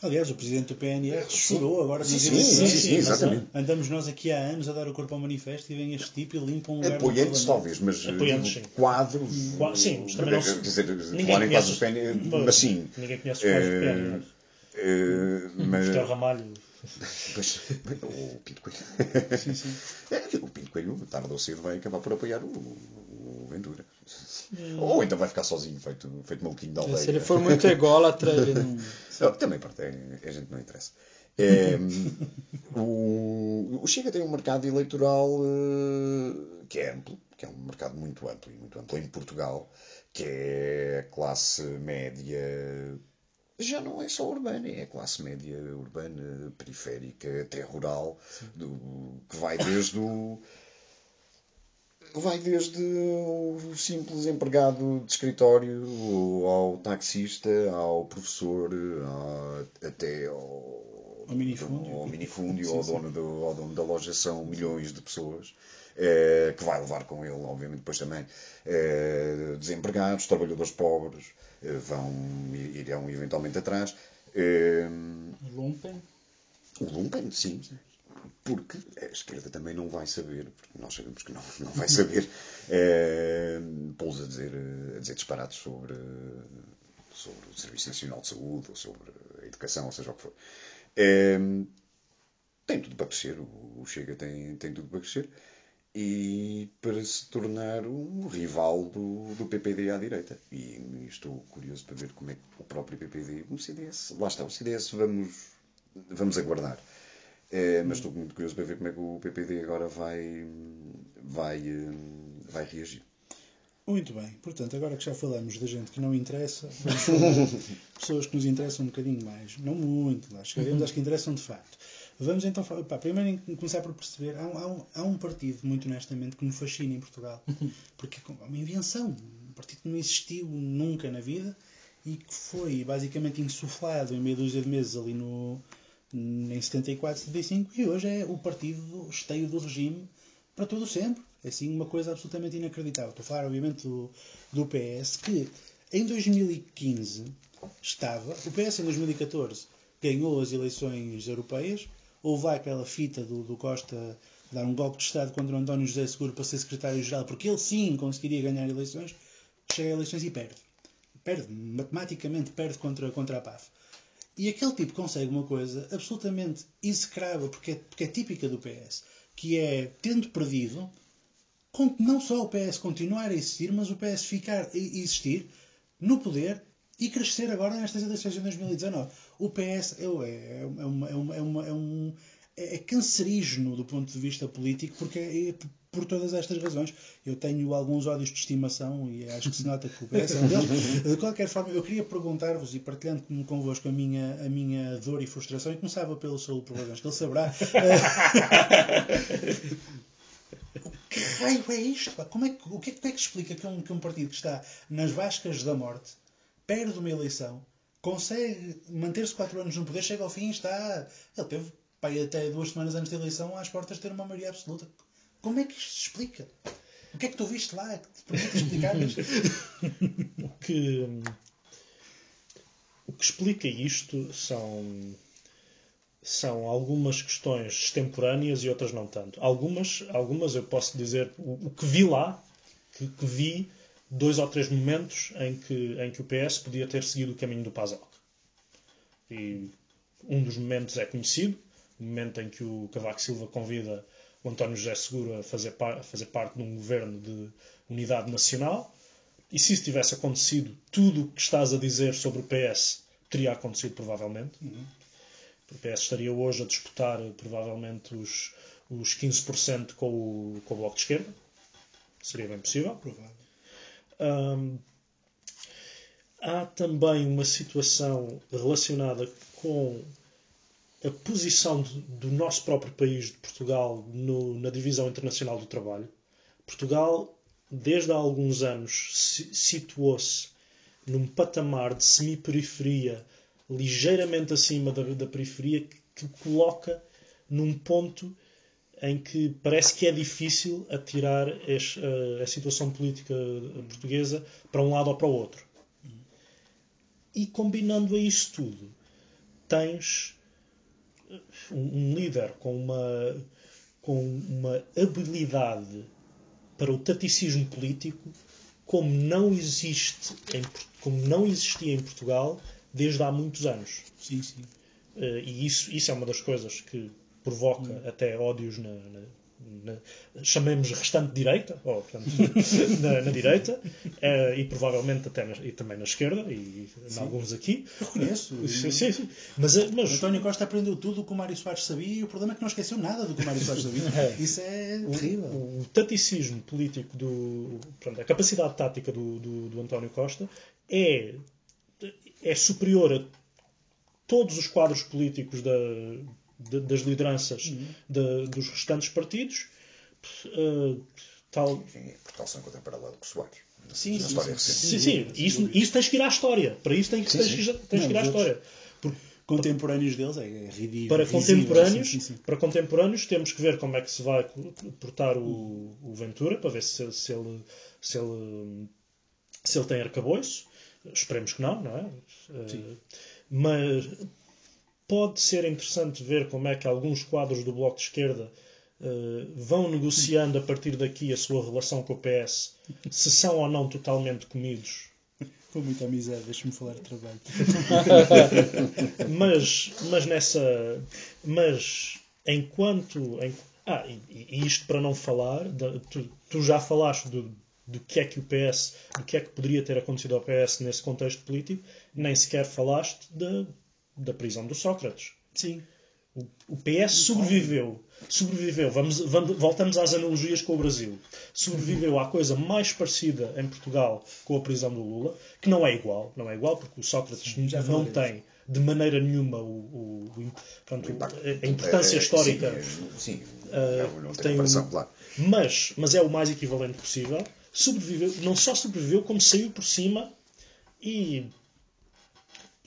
Aliás, o presidente do PNR chorou agora sim, sim, sim, sim, exatamente. Andamos nós aqui há anos a dar o corpo ao manifesto e vem este tipo e limpa um lugar Apoiantes, talvez, mas Apoiantes, sim. quadros. Sim, mas também não Quer dizer, quadros do PNR, mas sim. Ninguém conhece os quadros do PNR. Uh, mas... Mr. Ramalho. Pois, o Pinto Coelho. Sim, sim. É, o Pinto Coelho, tarde ou cedo, vai acabar por apoiar o, o Ventura. Hum. Ou então vai ficar sozinho, feito, feito maluquinho da aldeia. Se ele for muito ególatra, ele não. não também, pronto, é, a gente não interessa. É, o, o Chega tem um mercado eleitoral uh, que é amplo, que é um mercado muito amplo e muito amplo em Portugal, que é a classe média já não é só urbana, é a classe média urbana, periférica, até rural, do, que vai desde o. Vai desde o simples empregado de escritório ao taxista, ao professor, até ao, ao minifúndio, ao, minifúndio ao, dono do, ao dono da loja. São milhões de pessoas. É, que vai levar com ele, obviamente, depois também é, desempregados, trabalhadores pobres, é, vão, irão eventualmente atrás. O Lumpen? O Lumpen, sim. Porque a esquerda também não vai saber, porque nós sabemos que não, não vai saber, é, pô-los a dizer, a dizer disparados sobre, sobre o Serviço Nacional de Saúde, ou sobre a educação, ou seja o que for. É, tem tudo para crescer, o Chega tem, tem tudo para crescer e para se tornar um rival do, do PPD à direita. E estou curioso para ver como é que o próprio PPD, o CDS, lá está, o CDS vamos, vamos aguardar. É, mas estou muito curioso para ver como é que o PPD agora vai, vai, vai reagir. Muito bem, portanto, agora que já falamos da gente que não interessa, vamos falar de pessoas que nos interessam um bocadinho mais. Não muito, lá chegaremos às que interessam de facto. Vamos então pá, primeiro começar por perceber. Há um, há, um, há um, partido, muito honestamente, que me fascina em Portugal. Porque é uma invenção. Um partido que não existiu nunca na vida e que foi basicamente insuflado em meia dúzia de meses ali no, em 74, 75 e hoje é o partido esteio do regime para todo sempre. É assim uma coisa absolutamente inacreditável. Estou a falar, obviamente, do, do PS, que em 2015 estava. O PS em 2014 ganhou as eleições europeias houve lá aquela fita do, do Costa dar um golpe de Estado contra o António José Seguro para ser secretário-geral, porque ele sim conseguiria ganhar eleições, chega a eleições e perde. Perde, matematicamente perde contra, contra a PAF. E aquele tipo consegue uma coisa absolutamente execrável, porque é, porque é típica do PS, que é, tendo perdido, não só o PS continuar a existir, mas o PS ficar a existir no poder e crescer agora nestas eleições de 2019. O PS é, é, é, uma, é, uma, é, uma, é, um, é, é cancerígeno do ponto de vista político, porque é, por todas estas razões. Eu tenho alguns ódios de estimação e acho que se nota que o PS é um deles. De qualquer forma, eu queria perguntar-vos e partilhando convosco a minha, a minha dor e frustração, e começava pelo Saúl Problemas, que ele saberá. que raio é isto? Como é que, o que é, que explica que um, que um partido que está nas vascas da morte perde uma eleição, consegue manter-se quatro anos no poder, chega ao fim e está. Ele teve pai, até duas semanas antes da eleição às portas de ter uma maioria absoluta. Como é que isto se explica? O que é que tu viste lá que te permite explicar isto? o, que, o que explica isto são, são algumas questões extemporâneas e outras não tanto. Algumas, algumas eu posso dizer, o, o que vi lá, que, que vi dois ou três momentos em que, em que o PS podia ter seguido o caminho do PASOK. E um dos momentos é conhecido, o momento em que o Cavaco Silva convida o António José Seguro a fazer, a fazer parte de um governo de unidade nacional. E se isso tivesse acontecido, tudo o que estás a dizer sobre o PS teria acontecido provavelmente. Uhum. O PS estaria hoje a disputar provavelmente os, os 15% com o, com o Bloco de Esquerda. Seria bem possível. Provável. Um, há também uma situação relacionada com a posição do nosso próprio país, de Portugal, no, na divisão internacional do trabalho. Portugal, desde há alguns anos, situou-se num patamar de semi-periferia ligeiramente acima da, da periferia que, que coloca num ponto em que parece que é difícil atirar a, a situação política portuguesa para um lado ou para o outro. E combinando a isso tudo, tens um, líder com uma, com uma habilidade para o taticismo político como não existe em, como não existia em Portugal desde há muitos anos. Sim, sim. Uh, e isso, isso é uma das coisas que provoca hum. até ódios na, na, na, chamemos restante direita, ou portanto, na, na, direita, uh, e provavelmente até e também na esquerda, e em alguns aqui. Reconheço. Sim, sim, sim. Mas, eh, mas... António Costa aprendeu tudo o que o Mário Soares sabia e o problema é que não esqueceu nada do que o Mário Soares sabia. é. Isso é terrível. O, o, taticismo político, do, portanto, a capacidade tática do, do, do António Costa é, é superior a todos os quadros políticos da, de, das lideranças uhum. de, dos restantes partidos. Uh, tal... Enfim, Portugal se encontra paralelo com o Soares. Sim, sim, sim, sim, sim. Isso, isso tens que ir à história. Para isso tens, sim, tens, tens que ir à história. Porque, contemporâneos deles é, é ridículo. Para contemporâneos, sim, sim, sim. para contemporâneos temos que ver como é que se vai portar o, o Ventura para ver se, se, ele, se, ele, se ele tem arcabouço. Esperemos que não, não é? Uh, mas pode ser interessante ver como é que alguns quadros do Bloco de Esquerda uh, vão negociando a partir daqui a sua relação com o PS, se são ou não totalmente comidos. Com muita amizade, deixa-me falar de trabalho. mas, mas nessa. Mas enquanto. Em, ah, e, e, isto para não falar, de, tu, tu, já falaste do, do que é que o PS, do que é que poderia ter acontecido ao PS nesse contexto político, nem sequer falaste de, da prisão do Sócrates. Sim. O, o PS sobreviveu. Sobreviveu. Vamos, vamos, voltamos às analogias com o Brasil. Sobreviveu à coisa mais parecida em Portugal com a prisão do Lula, que não é igual. Não é igual porque o Sócrates Sim, não tem de maneira nenhuma o, o, o, portanto, a importância é, histórica. Sim, sim uh, não, tem, tem claro. mas, mas é o mais equivalente possível. Sobreviveu, não só sobreviveu, como saiu por cima e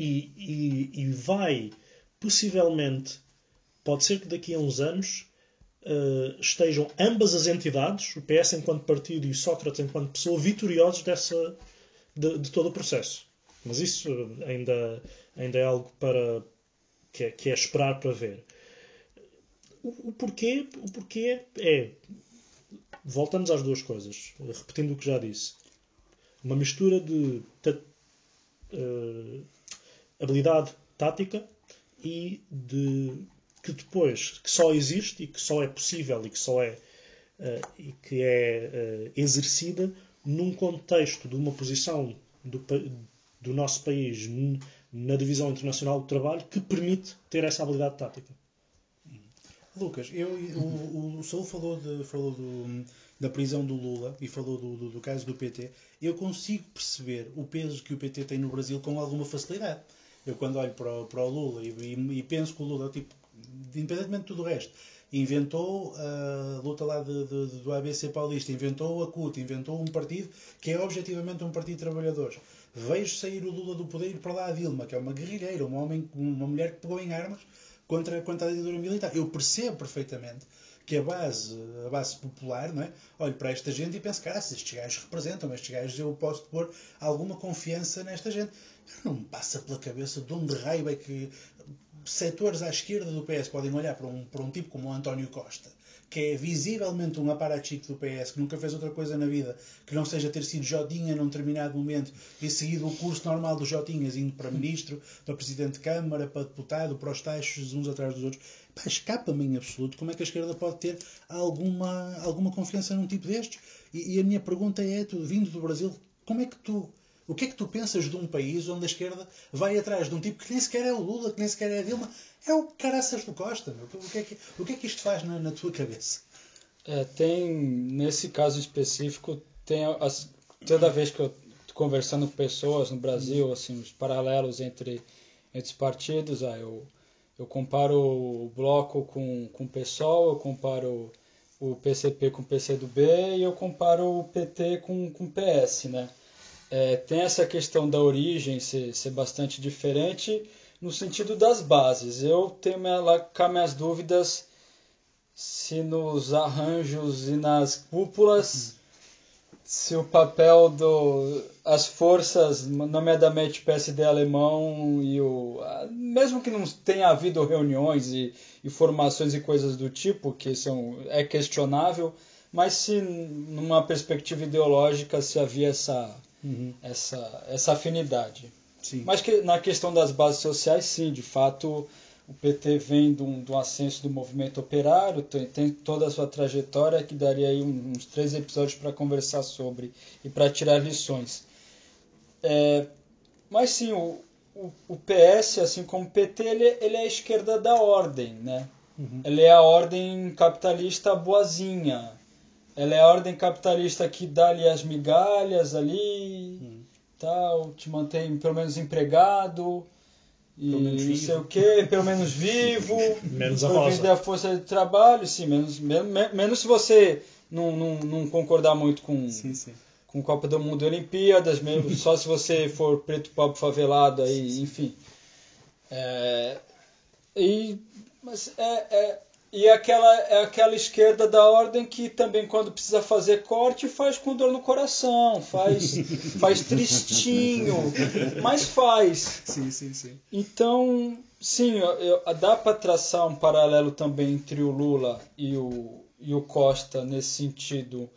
e, e, e vai, possivelmente, pode ser que daqui a uns anos uh, estejam ambas as entidades, o PS enquanto partido e o Sócrates enquanto pessoa, vitoriosos dessa, de, de todo o processo. Mas isso ainda, ainda é algo para, que, é, que é esperar para ver. O, o, porquê, o porquê é. Voltamos às duas coisas, repetindo o que já disse. Uma mistura de. Uh, habilidade tática e de que depois que só existe e que só é possível e que só é uh, e que é uh, exercida num contexto de uma posição do, do nosso país na divisão internacional do trabalho que permite ter essa habilidade tática. Lucas, eu, o, o falou, de, falou do, da prisão do Lula e falou do, do, do, caso do PT. Eu consigo perceber o peso que o PT tem no Brasil com alguma facilidade. Eu quando olho para o, para o Lula e, e, e, penso que o Lula, tipo, independentemente de tudo o resto, inventou a luta lá de, de, do ABC Paulista, inventou a CUT, inventou um partido que é objetivamente um partido de trabalhadores. Vejo sair o Lula do poder para lá a Dilma, que é uma guerrilheira, uma, homem, uma mulher que pegou em armas contra, contra a ditadura militar. Eu percebo perfeitamente que a base, a base popular, não é? olho para esta gente e penso, cara, estes gajos representam, estes gajos eu posso pôr alguma confiança nesta gente. Não me passa pela cabeça de onde raio é que setores à esquerda do PS podem olhar para um, para um tipo como o António Costa, que é visivelmente um aparachico do PS, que nunca fez outra coisa na vida que não seja ter sido Jotinha num determinado momento e seguido o curso normal dos Jotinhas, indo para ministro, para presidente de Câmara, para deputado, para os taxos, uns atrás dos outros. escapa-me em absoluto como é que a esquerda pode ter alguma, alguma confiança num tipo destes. E, e a minha pergunta é, tu, vindo do Brasil, como é que tu o que é que tu pensas de um país onde a esquerda vai atrás de um tipo que nem sequer é o Lula, que nem sequer é a Dilma? É o caraças do Costa. Meu. O, que é que, o que é que isto faz na, na tua cabeça? É, tem, nesse caso específico, tem as, toda vez que eu conversando com pessoas no Brasil, assim, os paralelos entre, entre os partidos, ah, eu, eu comparo o Bloco com, com o PSOL, eu comparo o PCP com o PCdoB e eu comparo o PT com, com o PS, né? É, tem essa questão da origem ser, ser bastante diferente no sentido das bases. Eu tenho minha, cá minhas dúvidas se nos arranjos e nas cúpulas se o papel do as forças, nomeadamente PSD alemão e o mesmo que não tenha havido reuniões e, e formações e coisas do tipo que são é questionável, mas se numa perspectiva ideológica se havia essa uhum. essa essa afinidade. Sim. Mas que na questão das bases sociais, sim, de fato o PT vem de um, de um ascenso do movimento operário, tem, tem, toda a sua trajetória que daria aí uns três episódios para conversar sobre e para tirar lições. É, mas sim, o, o, o, PS, assim como o PT, ele, ele é a esquerda da ordem, né? Uhum. Ele é a ordem capitalista boazinha. Ela é a ordem capitalista que dá ali as migalhas ali, uhum. tal, te mantém pelo menos empregado e não sei o que, pelo menos vivo, menos a rosa. da força de trabalho, sim, menos, menos, menos se você não, não, não concordar muito com, sim, sim. com Copa do Mundo e Olimpíadas, mesmo, só se você for preto, pobre, favelado, aí, enfim. É, e, mas é, é e aquela, é aquela esquerda da ordem que também, quando precisa fazer corte, faz com dor no coração, faz, faz tristinho, mas faz. Sim, sim, sim. Então, sim, eu, dá para traçar um paralelo também entre o Lula e o, e o Costa nesse sentido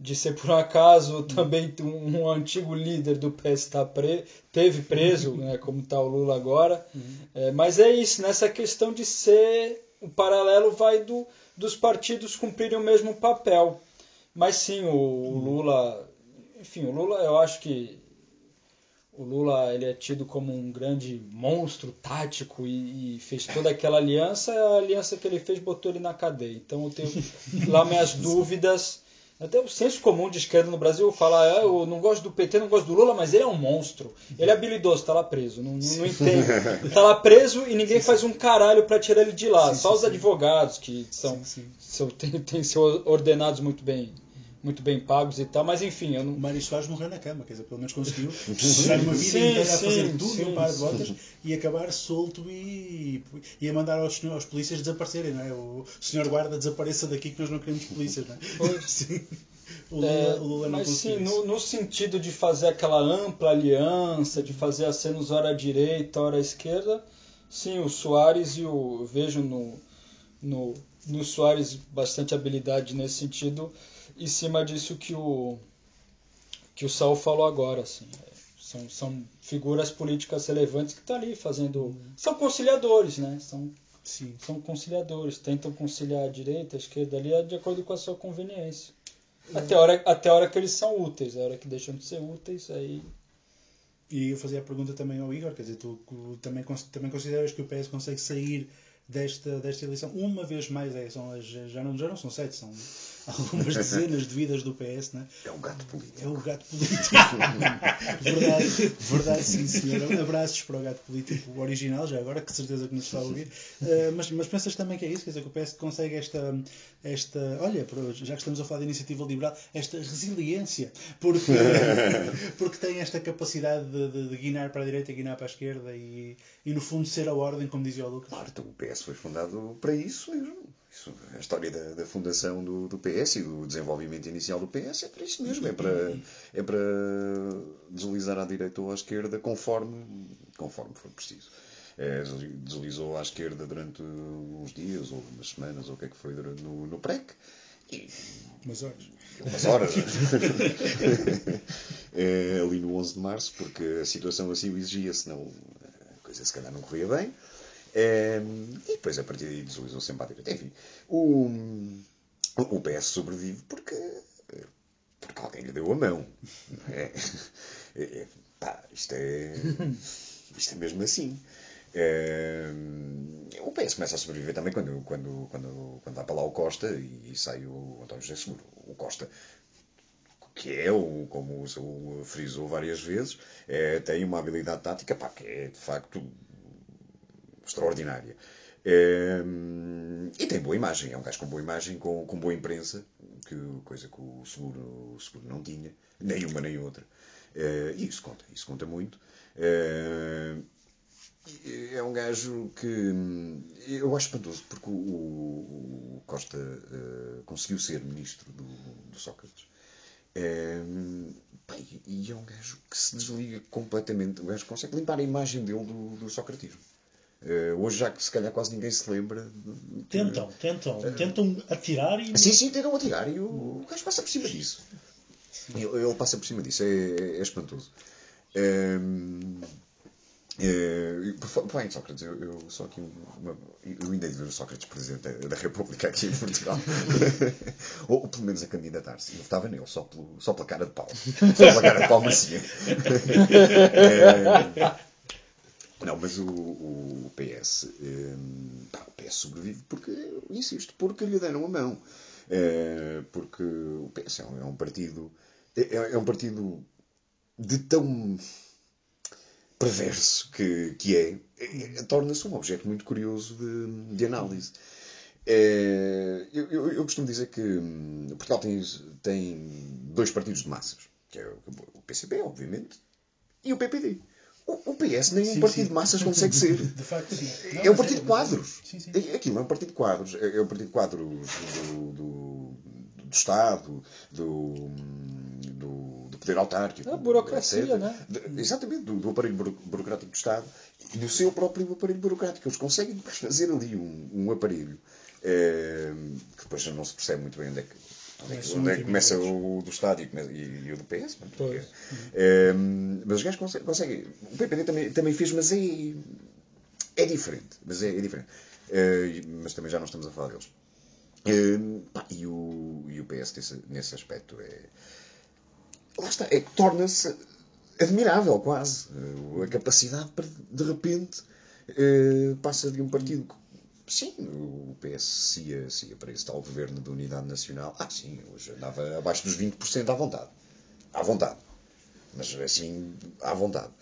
de ser por um acaso também um, um antigo líder do PS tá pre, teve preso, né, como está o Lula agora. Uhum. É, mas é isso, nessa questão de ser o paralelo vai do, dos partidos cumprirem o mesmo papel. Mas sim, o, o Lula, enfim, o Lula, eu acho que o Lula ele é tido como um grande monstro tático e, e, fez toda aquela aliança. A aliança que ele fez botou ele na cadeia. Então eu tenho lá minhas dúvidas até o senso comum de esquerda no Brasil fala, ah, eu não gosto do PT, não gosto do Lula, mas ele é um monstro. Ele é habilidoso, tá lá preso. Não, não entende. Tá lá preso e ninguém sim, faz um caralho para tirar ele de lá. Sim, Só sim, os advogados que são, são têm, têm ser ordenados muito bem muito bem pagos e tal, mas enfim, eu não... O Mário Soares morreu na cama, quer dizer, pelo menos conseguiu passar uma vida sim, inteira a fazer tudo sim, num par de botas e acabar solto e, e a mandar aos, aos polícias desaparecerem, não é? O senhor guarda desapareça daqui que nós não queremos polícias, não é? Sim. O Lula, é, o Lula não mas sim, no, no, sentido de fazer aquela ampla aliança, de fazer acenos hora à direita, hora à esquerda, sim, o Soares e o. Vejo no, no, no Soares bastante habilidade nesse sentido em cima disso que o que o Saul falou agora, assim. São, são figuras políticas relevantes que estão ali fazendo. Uhum. São conciliadores, né? São, Sim. são conciliadores, tentam conciliar a direita, a esquerda ali de acordo com a sua conveniência. Uhum. Até, a hora, até a hora que eles são úteis, a hora que deixam de ser úteis, aí. E eu fazia a pergunta também ao Igor, quer dizer, tu também, também consideras que o PS consegue sair desta, desta eleição. Uma vez mais, é, são as, já, não, já não são sete, são algumas dezenas de vidas do PS. Né? É o gato político. É o gato político. verdade, verdade, sim, senhor. Abraços para o gato político original, já agora, que certeza que nos está a ouvir. Uh, mas, mas pensas também que é isso? Quer dizer, que o PS consegue esta, esta. Olha, já que estamos a falar de iniciativa liberal, esta resiliência, porque, porque tem esta capacidade de, de, de guinar para a direita e guinar para a esquerda e, e, no fundo, ser a ordem, como dizia o Lucas. Claro, então o PS foi fundado para isso mesmo. Isso, a história da, da fundação do, do, PS e do desenvolvimento inicial do PS é para isso mesmo. É para, é para deslizar à direita ou à esquerda conforme, conforme for preciso. É, deslizou à esquerda durante uns dias ou umas semanas ou o que é que foi no, no PREC. E, umas horas. Umas horas. é, ali no 11 de março, porque a situação assim o exigia, senão a coisa se calhar não corria bem. É, e depois a partir daí deslizou sempre à direita. Enfim, o, o PS sobrevive porque, porque alguém lhe deu a mão. É, é, pá, isto é, isto é mesmo assim. É, o PS começa a sobreviver também quando, quando, quando, quando vai para lá o Costa e sai o António José Seguro. O Costa que é, o, como o Saúl frisou várias vezes, é, tem uma habilidade tática pá, que é de facto extraordinária. É, e tem boa imagem, é um gajo com boa imagem, com, com boa imprensa, que, coisa que o seguro, o seguro não tinha, nem uma nem outra. É, e isso conta, isso conta muito. É, é um gajo que eu acho espantoso porque o, o Costa uh, conseguiu ser ministro do, do Sócrates. Bem, e é um gajo que se desliga completamente. O gajo consegue limpar a imagem dele do, do socratismo. Uh, hoje, já que se calhar quase ninguém se lembra. De, tentam, tentam, uh, tentam atirar e. Sim, sim, tentam atirar e o, o gajo passa por cima disso. Ele, ele, passa por cima disso, é, é, espantoso. Um, é, por falar em Sócrates, eu, eu sou aqui uma, eu ainda de ver o Sócrates presidente da República aqui em Portugal. ou, ou, pelo menos a candidatar-se. Eu votava nele só, pelo, só pela cara de pau. Só pela cara de pau macia. é, não, mas o, o PS. Um, pá, o PS sobrevive porque, insisto, porque lhe deram a mão. É, porque o PS é um, é um partido. É, é um partido de tão perverso que, que é, é torna-se um objeto muito curioso de, de análise. É, eu, eu, eu, costumo dizer que hum, Portugal tem, tem dois partidos de massas, que é o PCP, obviamente, e o PPD. O, o PS nem sim, um partido sim. de massas consegue ser. De facto, sim. Não, é um partido é, de quadros. Sim, sim. Aquilo é um partido de quadros. É, é um partido de quadros do, do, do Estado, do, do, do poder autárquico. A burocracia, etc. né? De, exatamente, do, do, aparelho burocrático do Estado e do seu próprio aparelho burocrático. Eles conseguem fazer ali um, um aparelho é, que depois não se percebe muito bem onde é que, onde é que, onde é começa o do Estado e, e, o do PS. É, é, mas os gajos conseguem. O PPD também, também fez, mas é, é diferente. Mas é, é diferente. É, mas também já não estamos a falar deles. Uh, pá, e, o, e o PS nesse, nesse aspecto é. Lá está, é que torna-se admirável quase. Uh, a capacidade para, de repente, uh, passa de um partido. Sim, o PS se ia, se ia para esse tal governo de unidade nacional. Ah, sim, hoje andava abaixo dos 20% à vontade. À vontade. Mas assim, à vontade.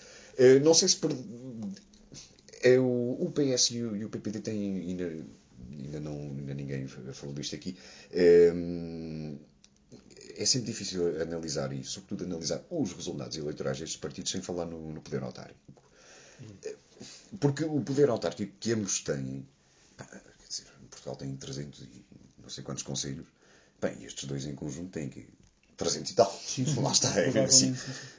não sei se. Per... É, o, o PS e o, e o PPD têm ainda ainda, não, ainda ninguém falou disto aqui. É, é sempre difícil analisar e, sobretudo, analisar os resultados eleitorais destes partidos sem falar no, no poder autárquico. Porque o poder autárquico que ambos têm, quer dizer, Portugal tem 300 e não sei quantos conselhos, bem, estes dois em conjunto têm que 300 e tal. Sim. Lá está. É, assim,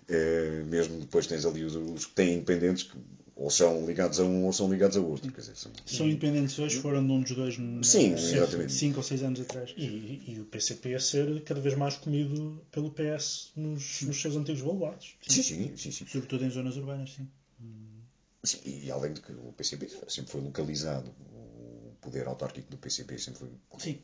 é, mesmo depois tens ali os, os que têm independentes que ou são ligados a um ou são ligados a outro. Quer dizer, são... são independentes hoje, foram de um dos dois Sim, exatamente. 5 ou 6 anos atrás. E, e, o PCP a ser cada vez mais comido pelo PS nos, nos seus antigos baluartes. Sim. Sim, sim, sim, Sobretudo em zonas urbanas, sim. Sim, e além de que o PCP sempre foi localizado, poder autárquico do PCP sempre foi. Sim.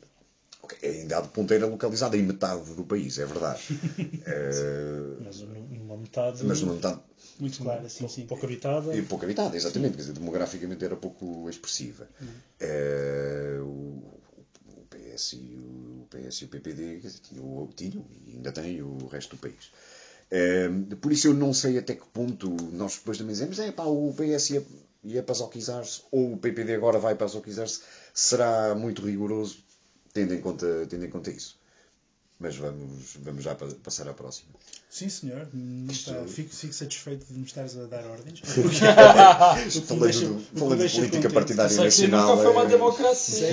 Okay, é ainda há de ponteira localizada em metade do país, é verdade. é... Mas numa metade. Mas numa metade muito clara, sim, sim. Pouco habitada. E pouco habitada, exatamente. Quer dizer, demograficamente era pouco expressiva. Uhum. É, o, o, PS e o, PS e o PPD tinham, tinham e ainda têm o resto do país. É, por isso eu não sei até que ponto nós depois também dizemos é pá, o PS ia, ia pasoquizar-se ou o PPD agora vai pasoquizar-se. Será muito rigoroso tendo em conta, tendo em conta isso. Mas vamos, vamos já passar à próxima. Sim, senhor. Está, fico, fico, satisfeito de me estares a dar ordens. falando falando de política partidária nacional. Nunca foi uma é- democracia.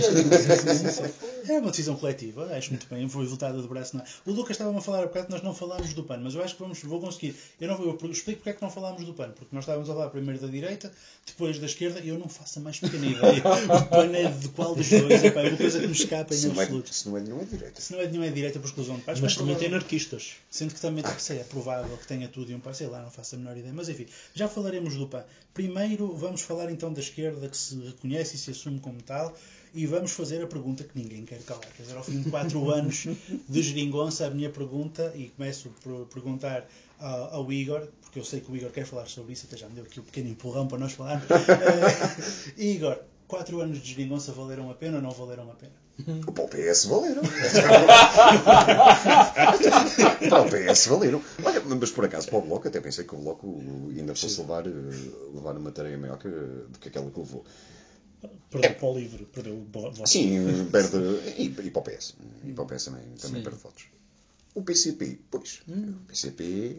É uma decisão coletiva, acho muito bem. Foi votada de braço na. O Lucas estava-me a falar há bocado que nós não falámos do PAN, mas eu acho que vamos, vou conseguir. Eu, não, eu explico porque é que não falámos do PAN. Porque nós estávamos a falar primeiro da direita, depois da esquerda, e eu não faço a mais pequena ideia. O PAN é de qual dos dois? É, é uma coisa que me escapa em absoluto. Se não é de nenhuma é direita. Se não é de nenhuma é direita exclusão de pares. Mas também tem anarquistas. Sendo que também ser, é provável que tenha tudo e um par, sei lá, não faço a menor ideia. Mas enfim, já falaremos do PAN. Primeiro vamos falar então da esquerda que se reconhece e se assume como tal e vamos fazer a pergunta que ninguém quer calar. Quer dizer, ao fim de 4 anos de geringonça, a minha pergunta, e começo por perguntar ao, Igor, porque eu sei que o Igor quer falar sobre isso, até já me deu aqui um pequeno empurrão para nós falarmos. Uh, Igor, 4 anos de geringonça valeram a pena ou não valeram a pena? O PS valeram. para o PS valeram. Olha, mas por acaso para o Bloco, até pensei que o Bloco ainda fosse levar, eh, levar uma tarefa maior que, do que aquela que levou. Perdeu para o livro, perdeu o voto. Sim, perde. E, e para o PS. E para o PS também, também Sim. perde votos. O PCP, pois. O PCP.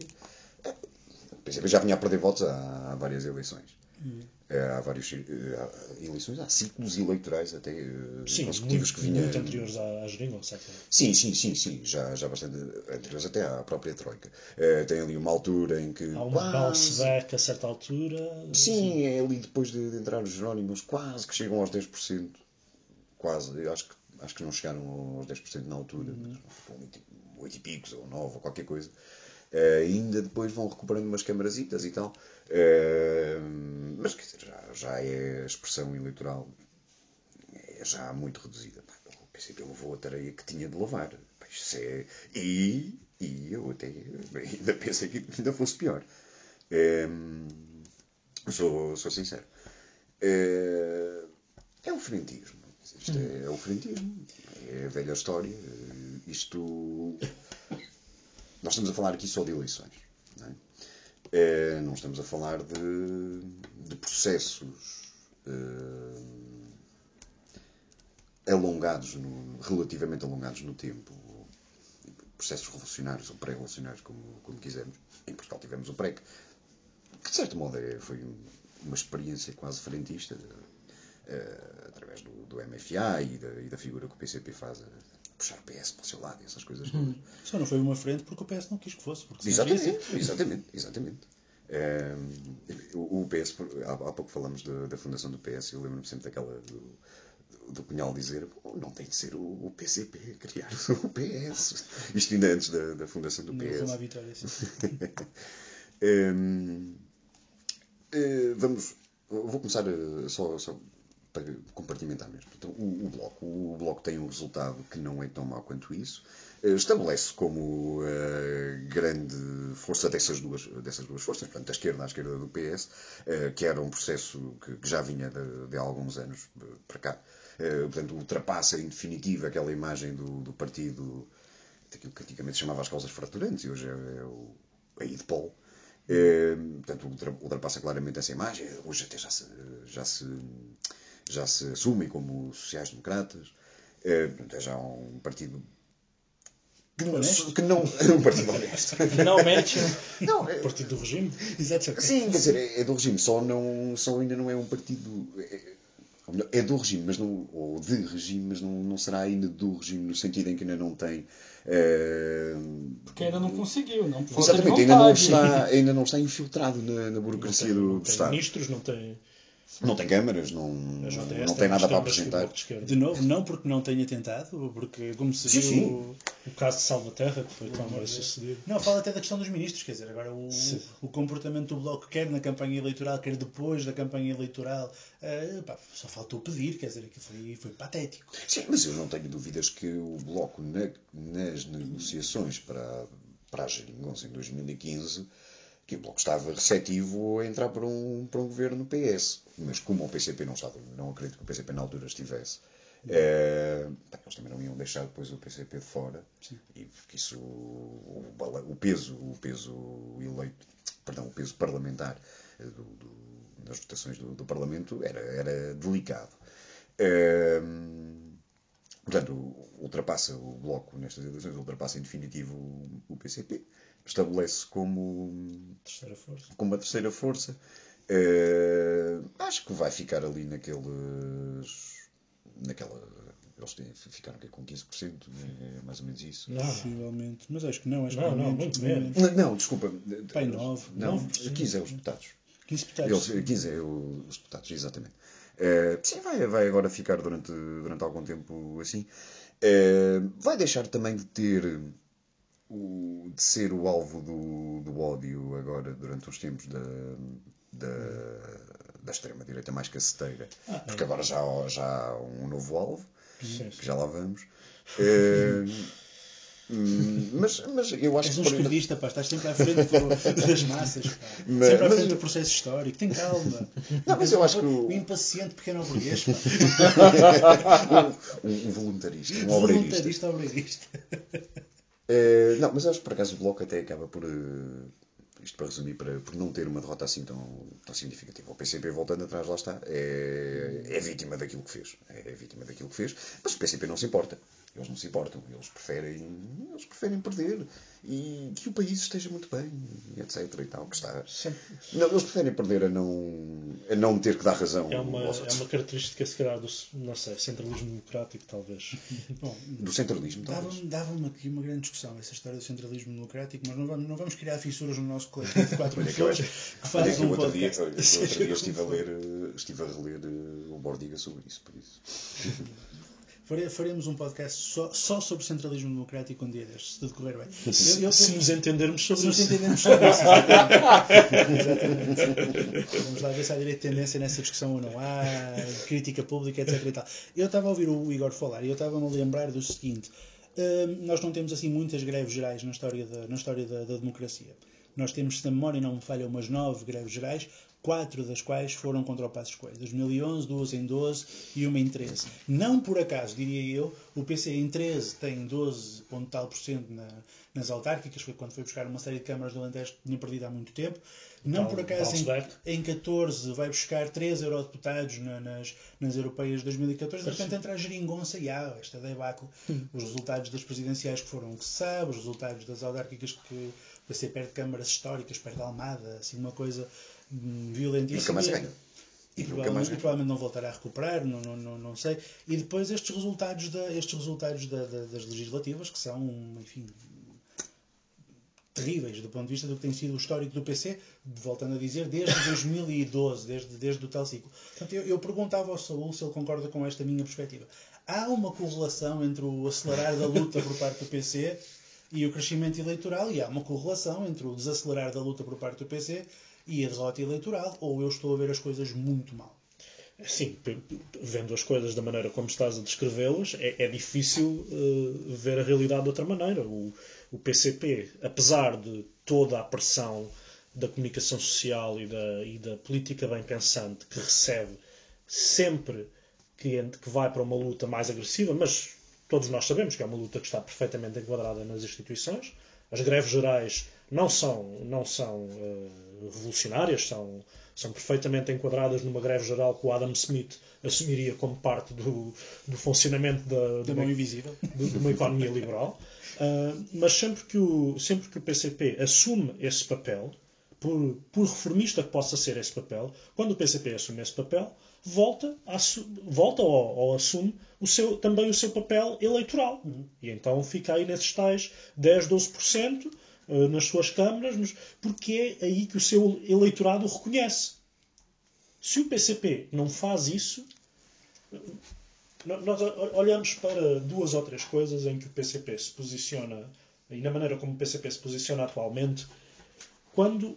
eh, O PCP já vinha a perder votos há, há várias eleições. Eh, Há várias eleições, há ciclos eleitorais até eh, Sim, consecutivos muito, que vinha. muito anteriores à, até. Sim, sim, sim, sim, já, já bastante anteriores até à própria Troika. Eh, tem ali uma altura em que. Há um quase- balseback a certa altura. Sim, é ali depois de, de entrar os Jerónimos, quase que chegam aos 10%. Quase, eu acho que, acho que não chegaram aos 10% na altura, mas com 8, 8 e picos ou 9 ou qualquer coisa. Eh, ainda depois vão recuperando umas camarasitas e tal. Mas quer dizer, já, já é a expressão eleitoral é já muito reduzida. Pá, O PCP levou a tarefa que tinha de. Pá, isso é- E, e eu até ainda pensei que ainda fosse pior. Sou, sou sincero. É o frentismo. Isto é, é o frentismo. É a velha história. Isto. Nós estamos a falar aqui só de eleições. Não, é? Eh, não estamos a falar de, de processos eh, alongados, no- relativamente alongados no tempo. Processos revolucionários ou pré-revolucionários, como, como quisermos. Em Portugal tivemos o PREC, que de certo modo é- foi uma experiência quase frentista, eh, através do, do MFA e da, e da figura que o PCP faz puxar o PS para o seu lado e essas coisas todas. Só não foi uma frente porque o PS não quis que fosse. Exatamente, exatamente, exatamente. Ehm, o, PS, há, há pouco falamos da, da fundação do PS, eu lembro-me sempre daquela do, do Cunhal dizer "Pô, não tem de ser o, o PCP criar o PS. Isto ainda antes da, da fundação do No PS. à vitória, sim. Hum, eh, vamos. Vou começar só, só para compartimentar mesmo. Então, o, o bloco. O bloco tem um resultado que não é tão mau quanto isso. Eh, Estabelece como eh, grande força dessas duas, dessas duas forças, portanto, da esquerda à esquerda do PS, eh, que era um processo que, que já vinha de, de há alguns anos para cá. Eh, portanto, ultrapassa em definitiva aquela imagem do, do partido daquilo que antigamente se chamava as causas fraturantes e hoje é, é o a IDPOL. Portanto, ultra- ultrapassa claramente essa imagem. Hoje até já se, já se, já se assumem como sociais-democratas. Eh, portanto, é já um partido que não, que não um partido honesto. Finalmente, Não, é- partido do regime. Exato. Sim, quer dizer, é, é do regime, só, não, só ainda não é um partido. É, ou melhor, é do regime, mas não, ou de regime, mas não, não será ainda do regime, no sentido em que ainda não tem. Porque ainda não conseguiu, não. Exatamente, ainda não, está, ainda não está infiltrado na, na burocracia tem, do, não do tem Estado. ministros, não tem. Não tem câmaras, não, JS não tem nada para que o apresentar. De novo, não porque não tenha tentado, porque como se Sim, viu... sim. O caso de Salvaterra, que foi tão bem sucedido. Não, fala até da questão dos ministros, quer dizer, agora o, Sim. o comportamento do Bloco, quer na campanha eleitoral, quer depois da campanha eleitoral, eh, pá, só faltou pedir, quer dizer, aquilo foi, foi patético. Sim, mas eu não tenho dúvidas que o Bloco, na- nas negociações para, para a Geringonça em 2015, que o Bloco estava receptivo a entrar para um, para um governo PS. Mas como o PCP não estava, não acredito que o PCP na altura estivesse, pá, eles também não iam deixar depois o PCP de fora. E porque isso, o, o peso, o peso eleito, perdão, o peso parlamentar eh, do, do- das votações do, do Parlamento era, era delicado. Eh, Portanto, ultrapassa o Bloco nestas eleições, ultrapassa em definitivo o, o PCP, estabelece como, Terceira força. como a terceira força. Eh, acho que vai ficar ali naqueles. naquela. Eles têm, ficaram aqui com 15%, é mais ou menos isso. Não, Possivelmente. Mas acho que não, acho Não, que é não, menos, muito menos. menos. Não, desculpa. Pai, nove, Não, nove, 15 é os deputados. 15 deputados. Eles, 15 é o- os deputados, exatamente. Eh, sim, vai, vai agora ficar durante, durante algum tempo assim. Eh, vai deixar também de ter o, de ser o alvo do, do ódio agora durante os tempos da, da, da extrema-direita mais caceteira. Ah, Porque agora já, há- já há um novo alvo, Sim, que já lá vamos. Eh, hum, mas, mas eu acho És que. um por- esquerdista, pá, estás sempre à frente das massas, pá. Mas- sempre à mas frente eu- do processo histórico. Tem calma. Não, mas eu acho que o- O impaciente pequeno burguês, pá. um, um voluntarista, um obreirista. Voluntarista obreirista. Eh, não, mas acho que por acaso o Bloco até acaba por. eh, isto para resumir, para, por não ter uma derrota assim tão, tão significativa. O PCP, voltando atrás, lá está, é, é vítima daquilo que fez. É vítima daquilo que fez. Mas o PCP não se importa. Eles não se importam. Eles preferem, eles preferem perder. E que o país esteja muito bem, e etc. E tal, que está. Não, eles preferem perder a não, a não ter que dar razão É uma, aos é uma característica, se calhar, do não sei, centralismo democrático, talvez. Bom, Do centralismo, talvez. Dava-me dava aqui uma grande discussão essa história do centralismo democrático, mas não vamos, não vamos criar fissuras no nosso coletivo de quatro Olha eu pessoas que fazem que o um outro dia, olha, o outro dia estive a ler, eh, estive a reler eh, o Bordiga sobre isso, por isso. Fare- Faremos um podcast só, só sobre centralismo democrático um dia destes, se tudo correr bem. Se, Eu- eu- se nos entendermos se sobre isso. entendemos sobre isso, exatamente. Exatamente. Vamos lá ver se há direito tendência nessa discussão ou não há, crítica pública, etc. Eu estava a ouvir o Igor falar e eu estava-me a lembrar do seguinte: hum, nós não temos assim muitas greves gerais na história da, na história da, da democracia. Nós temos, se a memória não me falha, umas nove greves gerais, quatro das quais foram contra o Passo Escolha. 2011, duas em 12 e uma em 13. Não por acaso, diria eu, o PC em 13 tem 12 ponto tal por cento na- nas autárquicas, foi quando foi buscar uma série de câmaras do Alentejo que tinha perdido há muito tempo. Não Tal por acaso em, em 14 vai buscar 3 eurodeputados na- nas, nas europeias de 2014, de repente entra a geringonça e há esta debacle. Os resultados das presidenciais que foram o que se sabe, os resultados das autárquicas que o PC perde câmaras históricas, perde Almada, assim uma coisa violentíssima. Nunca mais ganha. E Nunca provavelmente, e provavelmente não voltará a recuperar, não, não, não, não sei. E depois estes resultados, da, estes resultados da- da- das legislativas, que são, enfim, terríveis do ponto de vista do que tem sido o histórico do PC, voltando a dizer, desde 2012, desde, desde o tal ciclo. Portanto, eu, eu perguntava ao Saúl se ele concorda com esta minha perspectiva. Há uma correlação entre o acelerar da luta por parte do PC e o crescimento eleitoral, e há uma correlação entre o desacelerar da luta por parte do PC e a derrota eleitoral, ou eu estou a ver as coisas muito mal? Sim, vendo as coisas da maneira como estás a descrevê-las, é, é difícil eh, ver a realidade de outra maneira. O, o PCP, apesar de toda a pressão da comunicação social e da, e da política bem pensante que recebe sempre que, que vai para uma luta mais agressiva, mas todos nós sabemos que é uma luta que está perfeitamente enquadrada nas instituições. As greves gerais não são, não são eh, revolucionárias, são, são perfeitamente enquadradas numa greve geral que o Adam Smith assumiria como parte do, do funcionamento da, Da de, mão uma, invisível. de- uma economia liberal. Ah, mas sempre que, o, sempre que o PCP assume esse papel, por, por reformista que possa ser esse papel, quando o PCP assume esse papel, volta, a volta ou, ou assume o seu, também o seu papel eleitoral. E então fica aí nesses tais 10, 12% eh, nas suas câmaras, porque é aí que o seu eleitorado o reconhece. Se o PCP não faz isso, no- nós olhamos para duas ou três coisas em que o PCP se posiciona, e na maneira como o PCP se posiciona atualmente, quando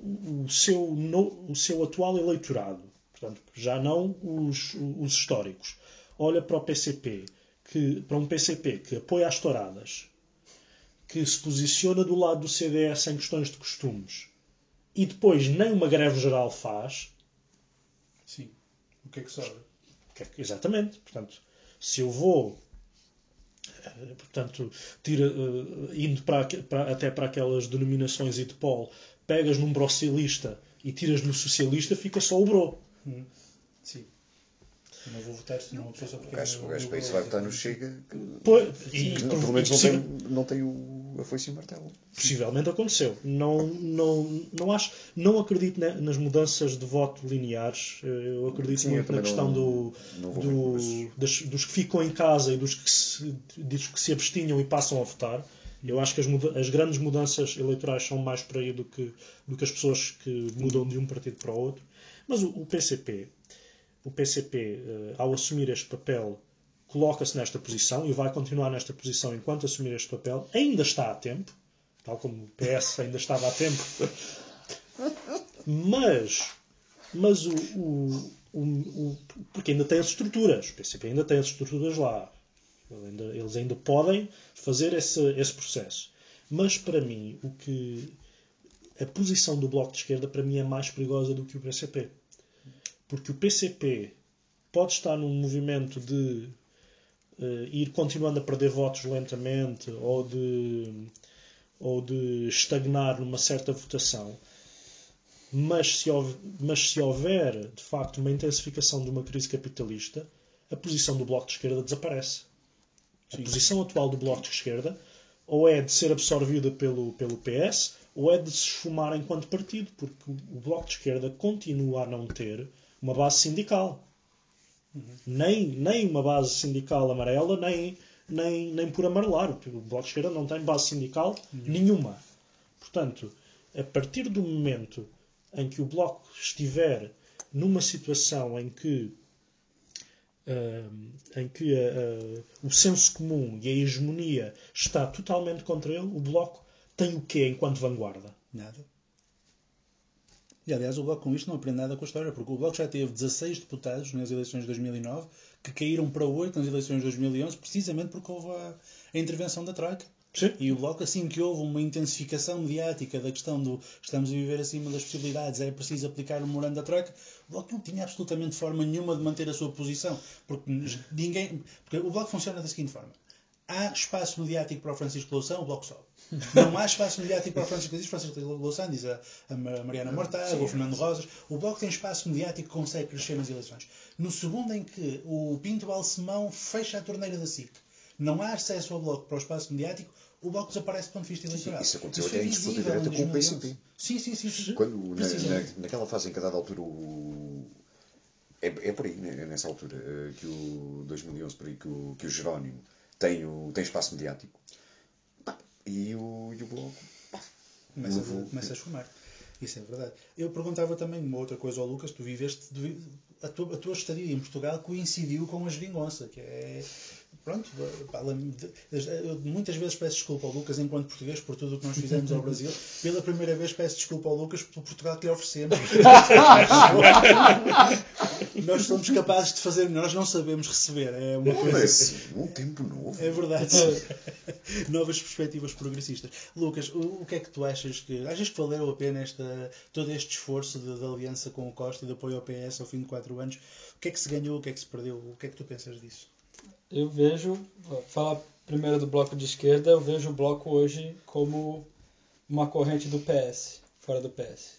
o seu, no- o seu atual eleitorado, portanto, já não os, os históricos, olha para o PCP, que, para um PCP que apoia as touradas, que se posiciona do lado do CDS em questões de costumes, e depois nem uma greve geral faz, Sim. O que é que sobra? É Exatamente. Portanto, se eu vou eh, portanto, tira, eh, indo para, para- até para aquelas denominações IDPOL, pegas num brocilista e tiras no socialista, fica só o bro. Sim. Eu não vou votar se não uma pessoa só porque O gajo, é o gajo meu para isso vai votar no. Chega, que, Pois, e, que pelo menos não tem, não tem o, a foice e o martelo. possivelmente aconteceu. Não, não, não, acho, não acredito na- nas mudanças de voto lineares. Eh, Eu acredito Sim, eu muito na também questão não- do, do- das- dos que ficam em casa e dos que, se, dos que se abstinham e passam a votar. Eu acho que as, as grandes mudanças eleitorais são mais por aí do que, do que as pessoas que mudam de um partido para o outro. Mas o, o PCP, o PCP, eh, ao assumir este papel, coloca-se nesta posição e vai continuar nesta posição enquanto assumir este papel. Ainda está a tempo, tal como o PS ainda estava a tempo. Mas, mas o, o, o, porque ainda tem as estruturas, o PCP ainda tem as estruturas lá. Eles ainda podem fazer esse, esse processo. Mas para mim, o que a posição do Bloco de Esquerda para mim é mais perigosa do que o PCP. Porque o PCP pode estar num movimento de eh, ir continuando a perder votos lentamente ou de ou de estagnar numa certa votação, mas se, houver, mas se houver de facto uma intensificação de uma crise capitalista, a posição do Bloco de Esquerda desaparece. A posição atual do Bloco de Esquerda ou é de ser absorvida pelo, pelo PS ou é de se esfumar enquanto partido, porque o Bloco de Esquerda continua a não ter uma base sindical. Uhum. Nem, nem uma base sindical amarela, nem, nem, nem por amarelar. O Bloco de Esquerda não tem base sindical uhum. nenhuma. Portanto, a partir do momento em que o Bloco estiver numa situação em que, uh, em que uh, o senso comum e a hegemonia está totalmente contra ele, o Bloco tem o quê enquanto vanguarda? Nada. E aliás, o Bloco com isto não aprende nada com a história, porque o Bloco já teve 16 deputados nas eleições de 2009 que caíram para 8 nas eleições de 2011, precisamente porque houve a, a intervenção da Troika. Sim. E o Bloco, assim que houve uma intensificação mediática da questão do estamos a viver acima das possibilidades, é preciso aplicar o memorando da Troika, o Bloco não tinha absolutamente forma nenhuma de manter a sua posição. Porque ninguém. Porque o Bloco funciona da seguinte forma: há espaço mediático para o Francisco Louçã, o Bloco sobe. Não há espaço mediático para o Francisco diz Francisco Louçã, diz a, a Mariana Mortágua, o Fernando Rosas. O Bloco tem espaço mediático que consegue crescer nas eleições. No segundo em que o Pinto Balsemão fecha a torneira da SIC, não há acesso ao Bloco para o espaço mediático, o Bloco desaparece do ponto de vista eleitoral. Isso aconteceu isso até em disputa direta com o PSP. Sim, sim, sim. sim. Quando, na, na, naquela fase em que a dada altura o... É, é por aí, né, nessa altura, eh, que o 2011, por aí, que o, que o Jerónimo tem, o, tem espaço mediático. E o, e o Bloco pá, começa, a, começa a esfumar. Isso é verdade. Eu perguntava também uma outra coisa ao Lucas. Tu viveste, a tua, a tua estadia em Portugal coincidiu com a geringonça, que é pronto, muitas vezes peço desculpa ao Lucas, enquanto português, por tudo o que nós fizemos ao Brasil. Pela primeira vez peço desculpa ao Lucas pelo Portugal que lhe oferecemos. nós somos capazes de fazer, nós não sabemos receber. É uma coisa. Parece um tempo novo. É verdade. Novas perspectivas progressistas. Lucas, o, o, que é que tu achas que. Achas que valeu a pena esta, todo este esforço de, de aliança com o Costa e de apoio ao PS ao fim de quatro anos? O que é que se ganhou? O que é que se perdeu? O que é que tu pensas disso? Eu vejo, falar primeiro do bloco de esquerda, eu vejo o bloco hoje como uma corrente do PS, fora do PS.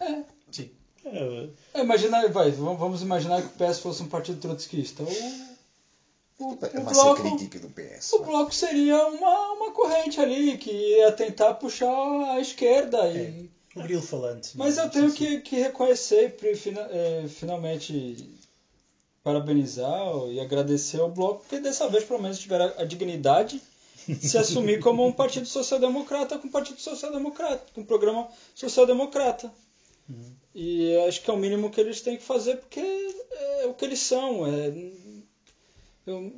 É. Sim. É, é imagina, vai, vamos imaginar que o PS fosse um partido trotskista. O, o, é o bloco, crítica do PS. O bloco seria uma, uma corrente ali que ia tentar puxar a esquerda. E, é, o grilo falante. Mas eu tenho que, que reconhecer, é, finalmente, parabenizar e agradecer ao Bloco, porque dessa vez pelo menos tiveram a dignidade de se assumir como um partido social-democrata com um partido social-democrata, com um programa social-democrata. Uhum. E acho que é o mínimo que eles têm que fazer, porque é o que eles são. É, eu,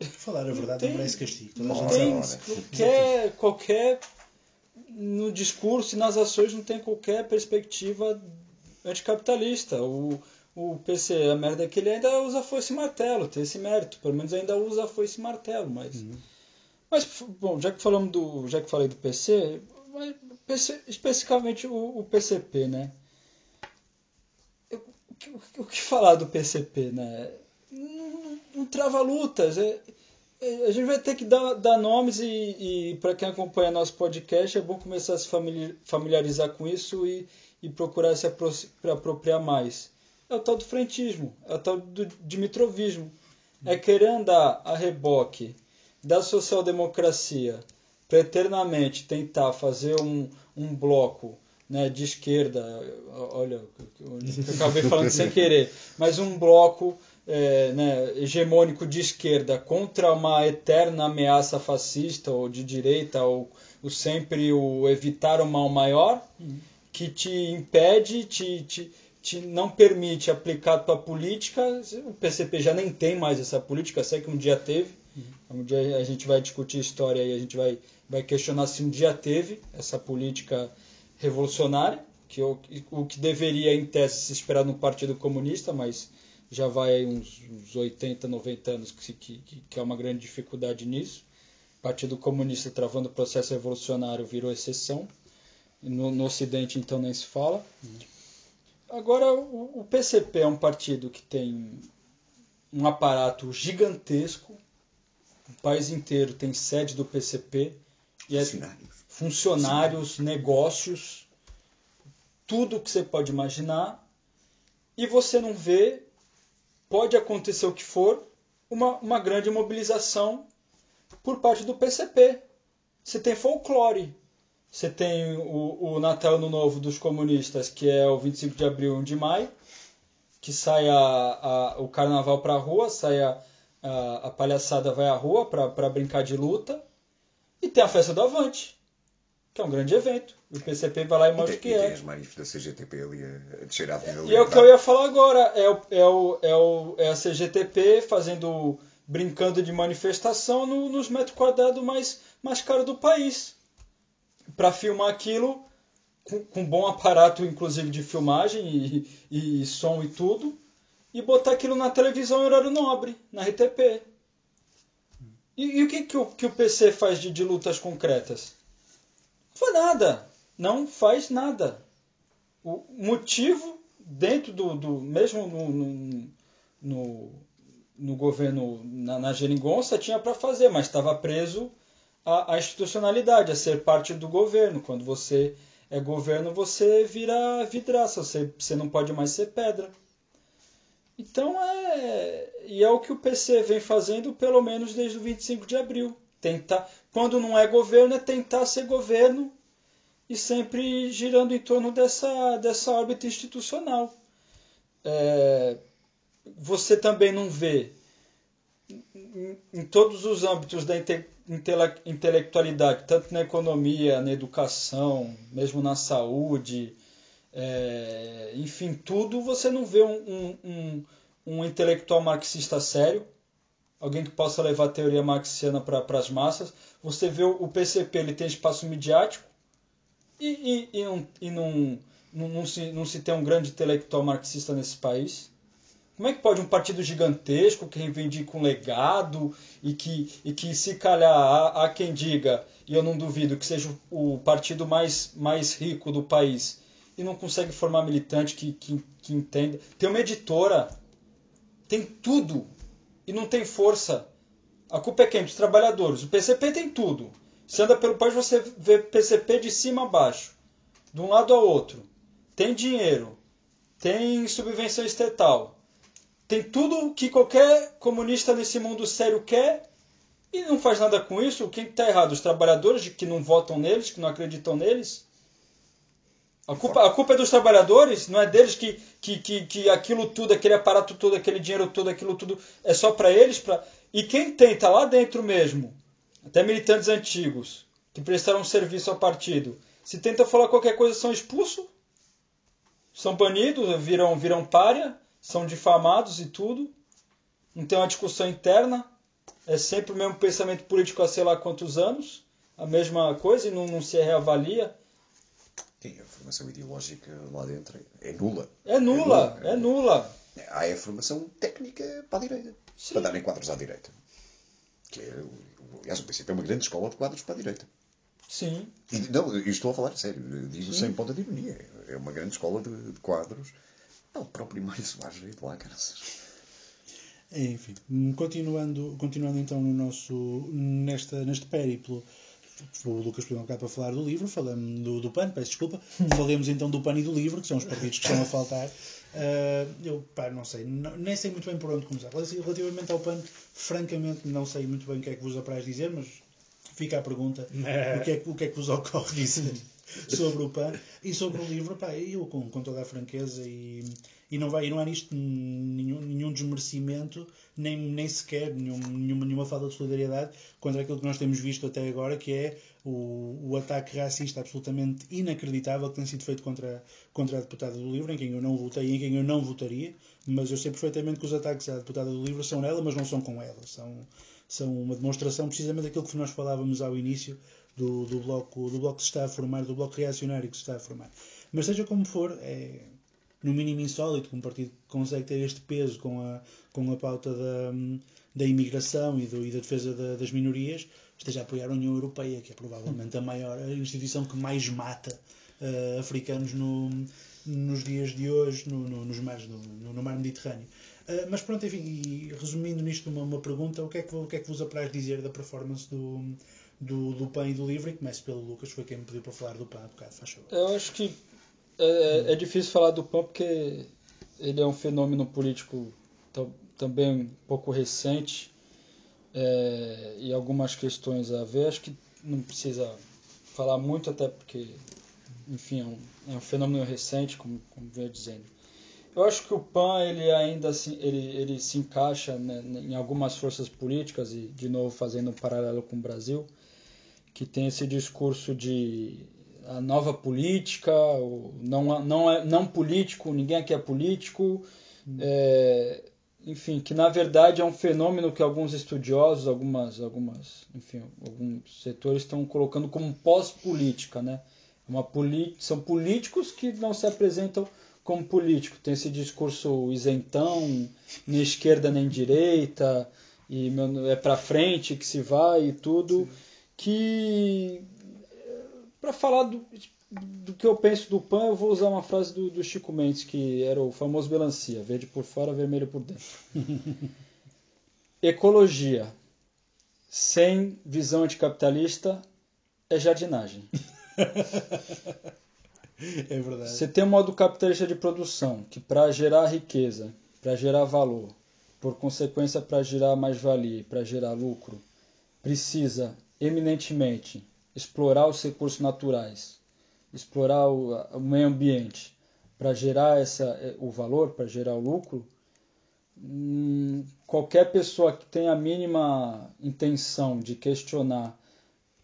Falar a verdade não merece castigo. Não tem qualquer, qualquer. No discurso e nas ações não tem qualquer perspectiva anticapitalista. O, o PC, a merda é que ele ainda usa foice e martelo, tem esse mérito. Pelo menos ainda usa foice e martelo, mas. Uhum. Mas, bom, já que falamos do. Já que falei do PC, PC especificamente o, o PCP, né? O que, o que, falar do PCP, né? Não, não trava lutas. É, é, a gente vai ter que dar, dar nomes e, e para quem acompanha nosso podcast é bom começar a se familiarizar com isso e, e procurar se apropriar mais é o tal do frentismo, é o tal do dimitrovismo. É querer andar a reboque da social-democracia para eternamente tentar fazer um, um bloco né, de esquerda, olha, eu acabei falando sem querer, mas um bloco é, né, hegemônico de esquerda contra uma eterna ameaça fascista ou de direita ou, ou sempre o evitar o mal maior uhum. que te impede, te, te, te não permite aplicar a tua política, o PCP já nem tem mais essa política, sei que um dia teve, uhum. um dia a gente vai discutir história e a gente vai, vai questionar se um dia teve essa política revolucionária, que é o, o que deveria em tese se esperar no Partido Comunista, mas já vai uns, uns 80, 90 anos que, que, que é uma grande dificuldade nisso. O Partido Comunista travando o processo revolucionário virou exceção. No, no Ocidente, então, nem se fala. Uhum. Agora, o, o PCP é um partido que tem um aparato gigantesco. O país inteiro tem sede do PCP. E é Funcionários. funcionários, negócios, tudo que você pode imaginar, e você não vê, pode acontecer o que for, uma, uma grande mobilização por parte do PCP. Você tem folclore, você tem o, o Natal Ano Novo dos comunistas, que é o 25 de abril e 1 de maio, que sai a, a, o carnaval para a rua, sai a, a, a palhaçada vai à rua para brincar de luta, e tem a festa do Avante, que é um grande evento. O PCP vai lá e mostra tem, o que e tem é. as manifestações CGTP ali a, a descer à Avenida E é o que eu ia falar agora, é, o, é, o, é, o, é a CGTP fazendo, brincando de manifestação no- nos metros quadrados mais, mais caros do país. Para filmar aquilo com, com bom aparato, inclusive de filmagem e, e som e tudo, e botar aquilo na televisão em horário nobre, na RTP. E, e o que, que, o, que o PC faz de, de lutas concretas? Não faz nada. Não faz nada o motivo dentro do, do mesmo no, no, no, no governo na, na geringonça tinha para fazer, mas estava preso à institucionalidade, a ser parte do governo. Quando você é governo, você vira vidraça, você, você não pode mais ser pedra. Então é. E é o que o PC vem fazendo pelo menos desde o 25 de abril. Tentar, quando não é governo, é tentar ser governo e sempre girando em torno dessa, dessa órbita institucional. É, você também não vê em, em todos os âmbitos da intele, intelectualidade, tanto na economia, na educação, mesmo na saúde, é, enfim, tudo, você não vê um, um, um, um intelectual marxista sério, alguém que possa levar a teoria marxiana para as massas. Você vê o, PCP, ele tem espaço midiático, e, e, e, não, e não, não, não, se, não se tem um grande intelectual marxista nesse país? Como é que pode um partido gigantesco que reivindica um legado e que, e que se calhar há, há quem diga, e eu não duvido, que seja o, partido mais, mais rico do país e não consegue formar militante que, que, que entenda? Tem uma editora, tem tudo e não tem força. A culpa é quem? Dos trabalhadores. O PCP tem tudo. Você anda pelo país, você vê PCP de cima a baixo, de um lado ao outro. Tem dinheiro, tem subvenção estatal, tem tudo que qualquer comunista nesse mundo sério quer e não faz nada com isso. Quem está errado? Os trabalhadores que não votam neles, que não acreditam neles? A culpa, a culpa é dos trabalhadores, não é deles que, que, que, que aquilo tudo, aquele aparato todo, aquele dinheiro todo, aquilo tudo é só para eles. Pra... E quem tenta lá dentro mesmo até militantes antigos que prestaram serviço ao partido, se tenta falar qualquer coisa são expulsos, são banidos, viram, viram párea, são difamados e tudo. Não tem uma discussão interna, é sempre o mesmo pensamento político há sei lá quantos anos, a mesma coisa e não, não se reavalia. Sim, a formação ideológica lá dentro é nula. É nula, é nula. Há a formação técnica para a direita, Sim. para darem quadros à direita. Que é, aliás, o princípio é uma grande escola de quadros para a direita. Sim, E, não, eu estou a falar sério, digo Sim. sem ponta de ironia. É uma grande escola de, de quadros. É o próprio Mário Soares veio de lá, caras. Enfim, continuando, continuando então no nosso, nesta, neste périplo, o Lucas pediu um bocado para falar do livro, falamos do, do PAN, peço desculpa, falemos então do PAN e do livro, que são os partidos que estão a faltar. Ah, eu, pá, não sei, não- nem sei muito bem por onde começar. Relativamente ao PAN, francamente não sei muito bem o que é que vos apraz dizer, mas fica a pergunta, o que é, que- o que, é que vos ocorre dizer sobre o PAN e sobre o livro, pá, eu com, com toda a franqueza e, e não, vai, e não há nisto nenhum, nenhum desmerecimento, nem, nem sequer nenhum, nenhuma, nenhuma falta de solidariedade contra aquilo que nós temos visto até agora, que é o, o ataque racista absolutamente inacreditável que tem sido feito contra, contra a deputada do livro, em quem eu não votei e em quem eu não votaria, mas eu sei perfeitamente que os ataques à deputada do livro são nela, mas não são com ela, são, são uma demonstração precisamente daquilo que nós falávamos ao início do, do, bloco, do bloco que se está a formar, do bloco reacionário que se está a formar. Mas seja como for, é no mínimo insólito que um partido consegue ter este peso com a, com a pauta da, da imigração e, do, e da defesa da, das minorias, esteja a apoiar a União Europeia, que é provavelmente a maior a instituição que mais mata uh, africanos no, nos dias de hoje no, no, nos mares, no, no, mar Mediterrâneo. Uh, mas pronto, enfim, resumindo nisto uma, uma pergunta, o que, é que, o que é que vos apraz dizer da performance do, do, do PAN e do LIVRE. E começo pelo Lucas, foi quem me pediu para falar do PAN há bocado, faz favor. Eu acho que é, é difícil falar do PAN porque ele é um fenômeno político também um pouco recente é, e algumas questões a ver. Acho que não precisa falar muito, até porque, enfim, é um, é um fenômeno recente, como, como veio dizendo. Eu acho que o PAN ele ainda assim, ele, ele se encaixa né, em algumas forças políticas e de novo fazendo um paralelo com o Brasil, que tem esse discurso de a nova política, não não é não político, ninguém aqui é político, hum. é, enfim, que na verdade é um fenômeno que alguns estudiosos, algumas algumas, enfim, alguns setores estão colocando como pós-política, né? Uma são políticos que não se apresentam como político. Tem esse discurso isentão, nem esquerda nem direita, e é para frente que se vai e tudo, Sim. Que para falar do, do que eu penso do PAN, eu vou usar uma frase do, do Chico Mendes, que era o famoso melancia, verde por fora, vermelho por dentro. Ecologia sem visão anticapitalista é jardinagem. É verdade. Você tem um modo capitalista de produção, que para gerar riqueza, para gerar valor, por consequência para gerar mais-valia, para gerar lucro, precisa eminentemente explorar os recursos naturais, explorar o, o meio ambiente para gerar essa, é, o valor, para gerar o lucro, hum, qualquer pessoa que tenha a mínima intenção de questionar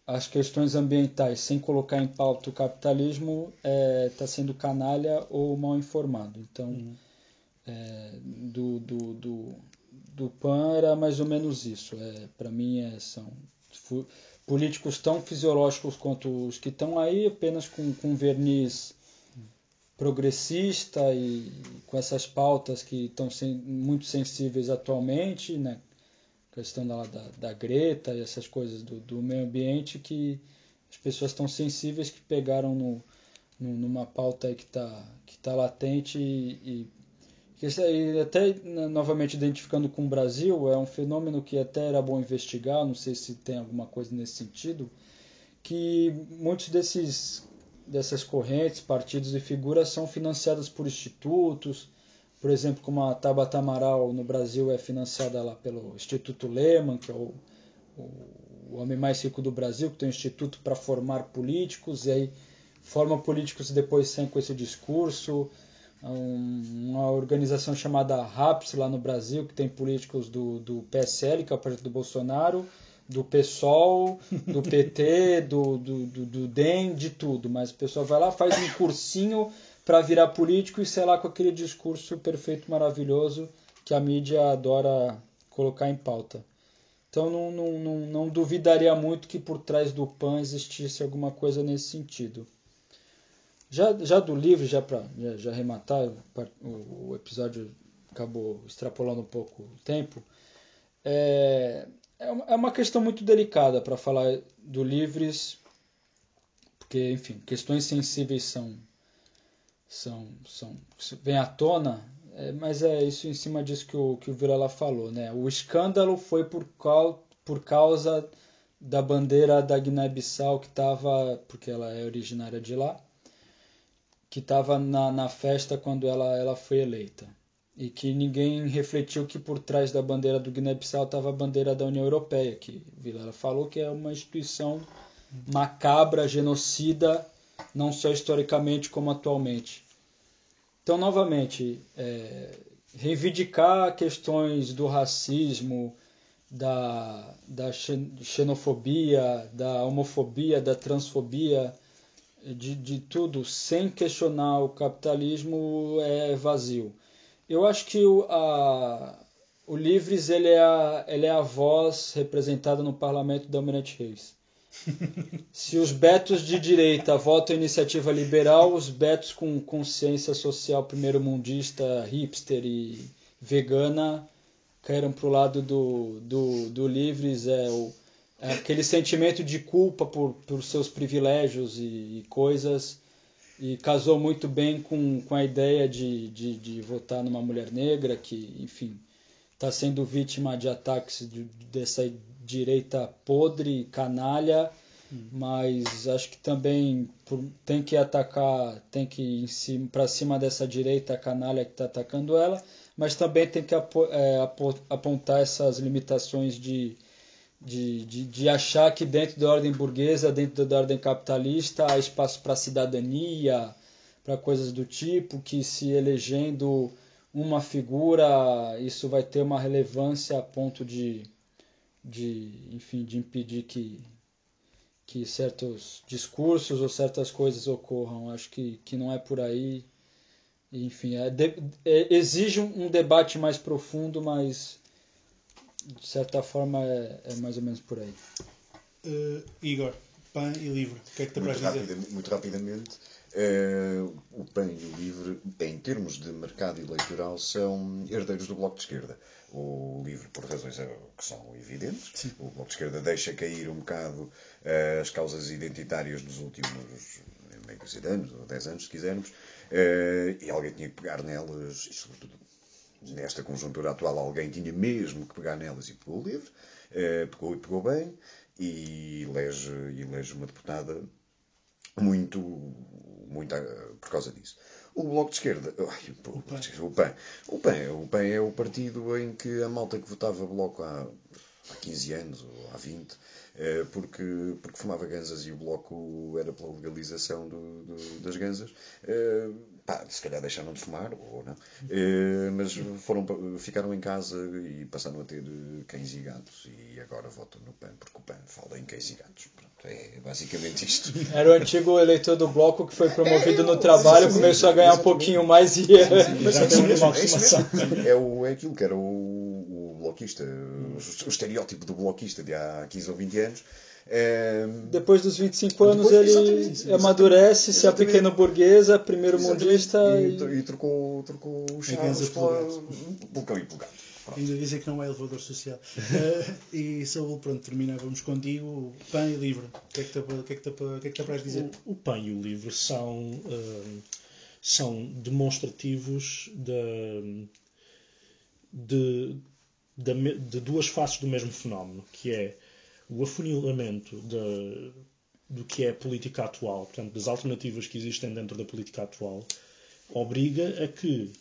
as questões ambientais sem colocar em pauta o capitalismo está é, tá sendo canalha ou mal informado. Então, uhum. é, do, do, do, do PAN era mais ou menos isso. É, Para mim, é, são políticos tão fisiológicos quanto os que estão aí, apenas com, com verniz progressista e com essas pautas que estão muito sensíveis atualmente, né? questão da, da, da Greta e essas coisas do, do meio ambiente que as pessoas estão sensíveis que pegaram no, no, numa pauta que está que tá latente e, e, e até novamente identificando com o Brasil é um fenômeno que até era bom investigar não sei se tem alguma coisa nesse sentido que muitos desses dessas correntes partidos e figuras são financiadas por institutos por exemplo, como a Tabata Amaral no Brasil é financiada lá pelo Instituto Lehman, que é o, o, homem mais rico do Brasil, que tem um instituto para formar políticos, e aí forma políticos e depois sem com esse discurso. Um, uma organização chamada RAPS lá no Brasil, que tem políticos do, do PSL, que é o partido do Bolsonaro, do PSOL, do PT, do, do, do, do DEM, de tudo. Mas o pessoal vai lá, faz um cursinho para virar político e sei lá com aquele discurso perfeito, maravilhoso que a mídia adora colocar em pauta. Então não, não, não, não duvidaria muito que por trás do PAN existisse alguma coisa nesse sentido. Já, já do livro, já para já, já, arrematar, o, o, episódio acabou extrapolando um pouco o tempo, é, é uma é questão muito delicada para falar do Livres, porque, enfim, questões sensíveis são são, são vem à tona, é, mas é isso em cima disso que o, que o Vilela falou. Né? O escândalo foi por, qual, por causa da bandeira da Guiné-Bissau que estava, porque ela é originária de lá, que estava na, na festa quando ela, ela foi eleita. E que ninguém refletiu que por trás da bandeira do Guiné-Bissau estava a bandeira da União Europeia, que Vilela falou que é uma instituição macabra, genocida, não só historicamente como atualmente. Então, novamente, é, reivindicar questões do racismo, da, da xenofobia, da homofobia, da transfobia, de, de tudo, sem questionar o capitalismo é vazio. Eu acho que o, a, o Livres ele é, a, ele é a voz representada no parlamento da Almirante Reis. Se os betos de direita votam iniciativa liberal, os betos com consciência social primeiro-mundista, hipster e vegana caíram para o lado do, do, do livres. É, o, aquele sentimento de culpa por, por seus privilégios e, e coisas. E casou muito bem com, com a ideia de, de, de votar numa mulher negra que, enfim, está sendo vítima de ataques de, dessa direita podre, canalha, mas acho que também por- tem que atacar, tem que ir para cima dessa direita canalha que está atacando ela, mas também tem que apo- é, apo- apontar essas limitações de, de, de, de achar que dentro da ordem burguesa, dentro da ordem capitalista, há espaço para cidadania, para coisas do tipo, que se elegendo uma figura, isso vai ter uma relevância a ponto de, de enfim, de impedir que, que certos discursos ou certas coisas ocorram. Acho que, que não é por aí. Enfim, é de- é- exige um debate mais profundo, mas de certa forma é, é mais ou menos por aí. Uh, Igor, pão e livro. O que é que te Muito, apraz dizer? muito rapidamente, eh, o PAN e o LIVRE, em termos de mercado eleitoral, são herdeiros do Bloco de Esquerda. O LIVRE, por razões eh, que são evidentes, o Bloco de Esquerda deixa cair um bocado eh, as causas identitárias dos últimos meio de anos, ou 10 anos, se quisermos, e alguém tinha que pegar nelas, e sobretudo nesta conjuntura atual, alguém tinha mesmo que pegar nelas e pegou o livre, eh, pegou e pegou bem, e elege, elege uma deputada muito, muito ah, por causa disso. O Bloco de Esquerda, ai, o, Esquerda, o PAN, o PAN, o PAN é o partido em que a malta que votava Bloco há, há 15 anos ou há 20, eh, porque, porque fumava ganzas e o Bloco era pela legalização do, do- das ganzas, eh, pá, se calhar deixaram de fumar, ou não, eh, mas foram, ficaram em casa e passaram a ter cães e gatos e agora votam no PAN, porque o PAN fala em cães e gatos. Pronto, é basicamente isto. Era o antigo eleitor do bloco que foi promovido É, no trabalho, começou a ganhar um pouquinho mais e. É isso mesmo, uma é isso aproximação. mesmo. É, o, é aquilo que era o bloquista, o, o estereótipo do bloquista de há 15 ou 20 anos. É, Depois dos 25 anos Depois, ele exatamente, exatamente. amadurece, se Exatamente. pequeno burguesa, primeiro exatamente. mundista e, e... e trocou, trocou o chaves pelo gato. pelo cão e pelo gato. Ainda dizem que não é elevador social. Uh, e Saúl, pronto, terminávamos contigo. Pão e livro. O que é que te, o que é que te, o que é que te apraz dizer? O, o PAN e o livro são, hum, são demonstrativos de, de, da me- de duas faces do mesmo fenómeno, que é o afunilamento da- do que é a política atual, portanto, das alternativas que existem dentro da política atual, obriga a que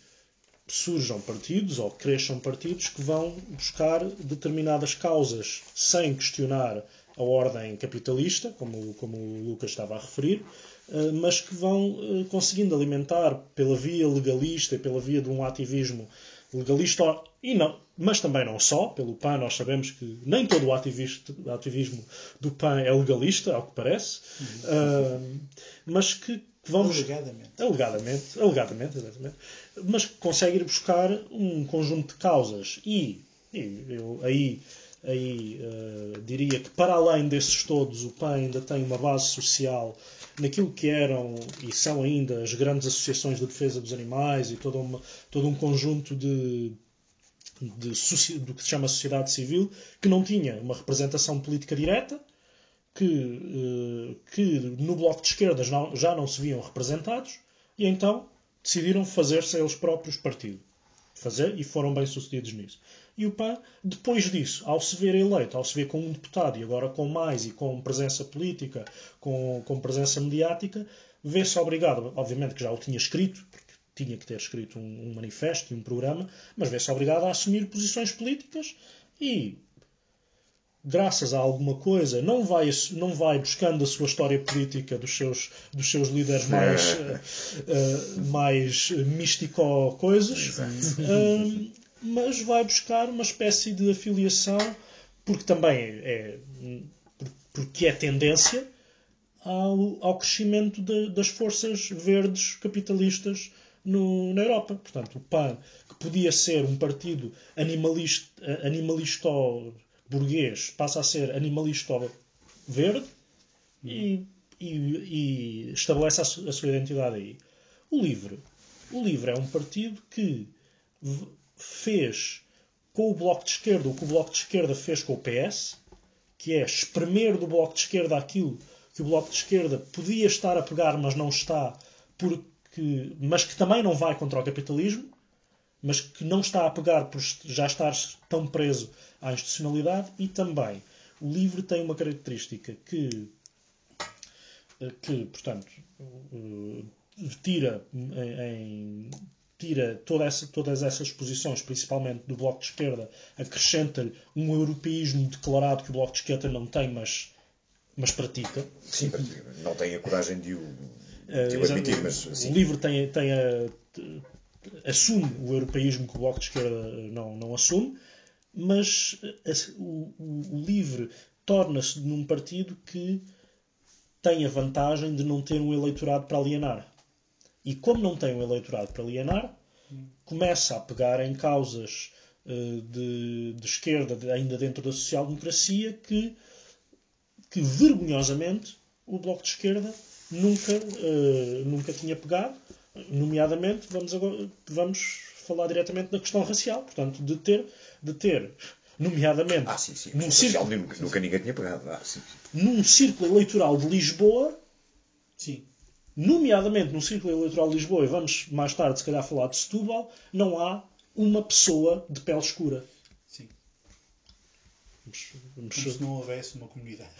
surjam partidos ou cresçam partidos que vão buscar determinadas causas sem questionar a ordem capitalista, como, como o Lucas estava a referir, eh, mas que vão eh, conseguindo alimentar pela via legalista e pela via de um ativismo legalista e não, mas também não só, pelo PAN nós sabemos que nem todo o ativismo do PAN é legalista, ao que parece, eh, mas que, que vão buscar- Alegadamente. Alegadamente, alegadamente, exatamente. Mas consegue ir buscar um conjunto de causas e, e eu aí, aí eh, diria que para além desses todos o PAN ainda tem uma base social naquilo que eram e são ainda as grandes associações de defesa dos animais e todo, uma, todo um conjunto de, de do que se chama sociedade civil que não tinha uma representação política direta que, eh, que no Bloco de Esquerdas já não se viam representados e então decidiram fazer-se eles próprios partido. Fazer, e foram bem sucedidos nisso. E o PAN, depois disso, ao se ver eleito, ao se ver com um deputado e agora com mais e com presença política, com, com presença mediática, vê-se obrigado, obviamente que já o tinha escrito, tinha que ter escrito um, um manifesto e um programa, mas vê-se obrigado a assumir posições políticas e graças a alguma coisa, não vai, não vai buscando a sua história política dos seus, dos seus líderes mais, eh, eh, mais místico coisas, eh, mas vai buscar uma espécie de afiliação, porque também é, por- porque é tendência ao, ao crescimento de- das forças verdes capitalistas no- na Europa. Portanto, o PAN, que podia ser um partido animalista, animalista burguês, passa a ser animalista verde e, e- e estabelece a, su- a sua identidade aí. O LIVRE. O LIVRE é um partido que fez com o Bloco de Esquerda o que o Bloco de Esquerda fez com o PS, que é espremer do Bloco de Esquerda aquilo que o Bloco de Esquerda podia estar a pegar, mas não está, porque, mas que também não vai contra o capitalismo, mas que não está a pegar por já estar tão preso à institucionalidade, e também o livro tem uma característica que, que portanto, tira em, tira toda essa, todas essas posições, principalmente do Bloco de Esquerda, acrescenta-lhe um europeísmo declarado que o Bloco de Esquerda não tem, mas, mas pratica. Sim, não tem a coragem de o, o admitir, mas sim. O livro tem, tem a, assume o europeísmo que o Bloco de Esquerda não, não assume, mas o, o, o LIVRE torna-se num partido que tem a vantagem de não ter um eleitorado para alienar. E como não tem um eleitorado para alienar, começa a pegar em causas uh, de, de, esquerda, de, ainda dentro da social-democracia, que, que vergonhosamente o Bloco de Esquerda nunca, uh, nunca tinha pegado. Nomeadamente, vamos, agora, vamos falar diretamente da questão racial, portanto, de ter, de ter nomeadamente, ah, sim, sim. Num círculo, nunca, nunca ninguém tinha pegado. Ah, sim. num círculo eleitoral de Lisboa, sim nomeadamente no Círculo Eleitoral de Lisboa, e vamos mais tarde, se calhar, falar de Setúbal, não há uma pessoa de pele escura. Como se não houvesse uma comunidade.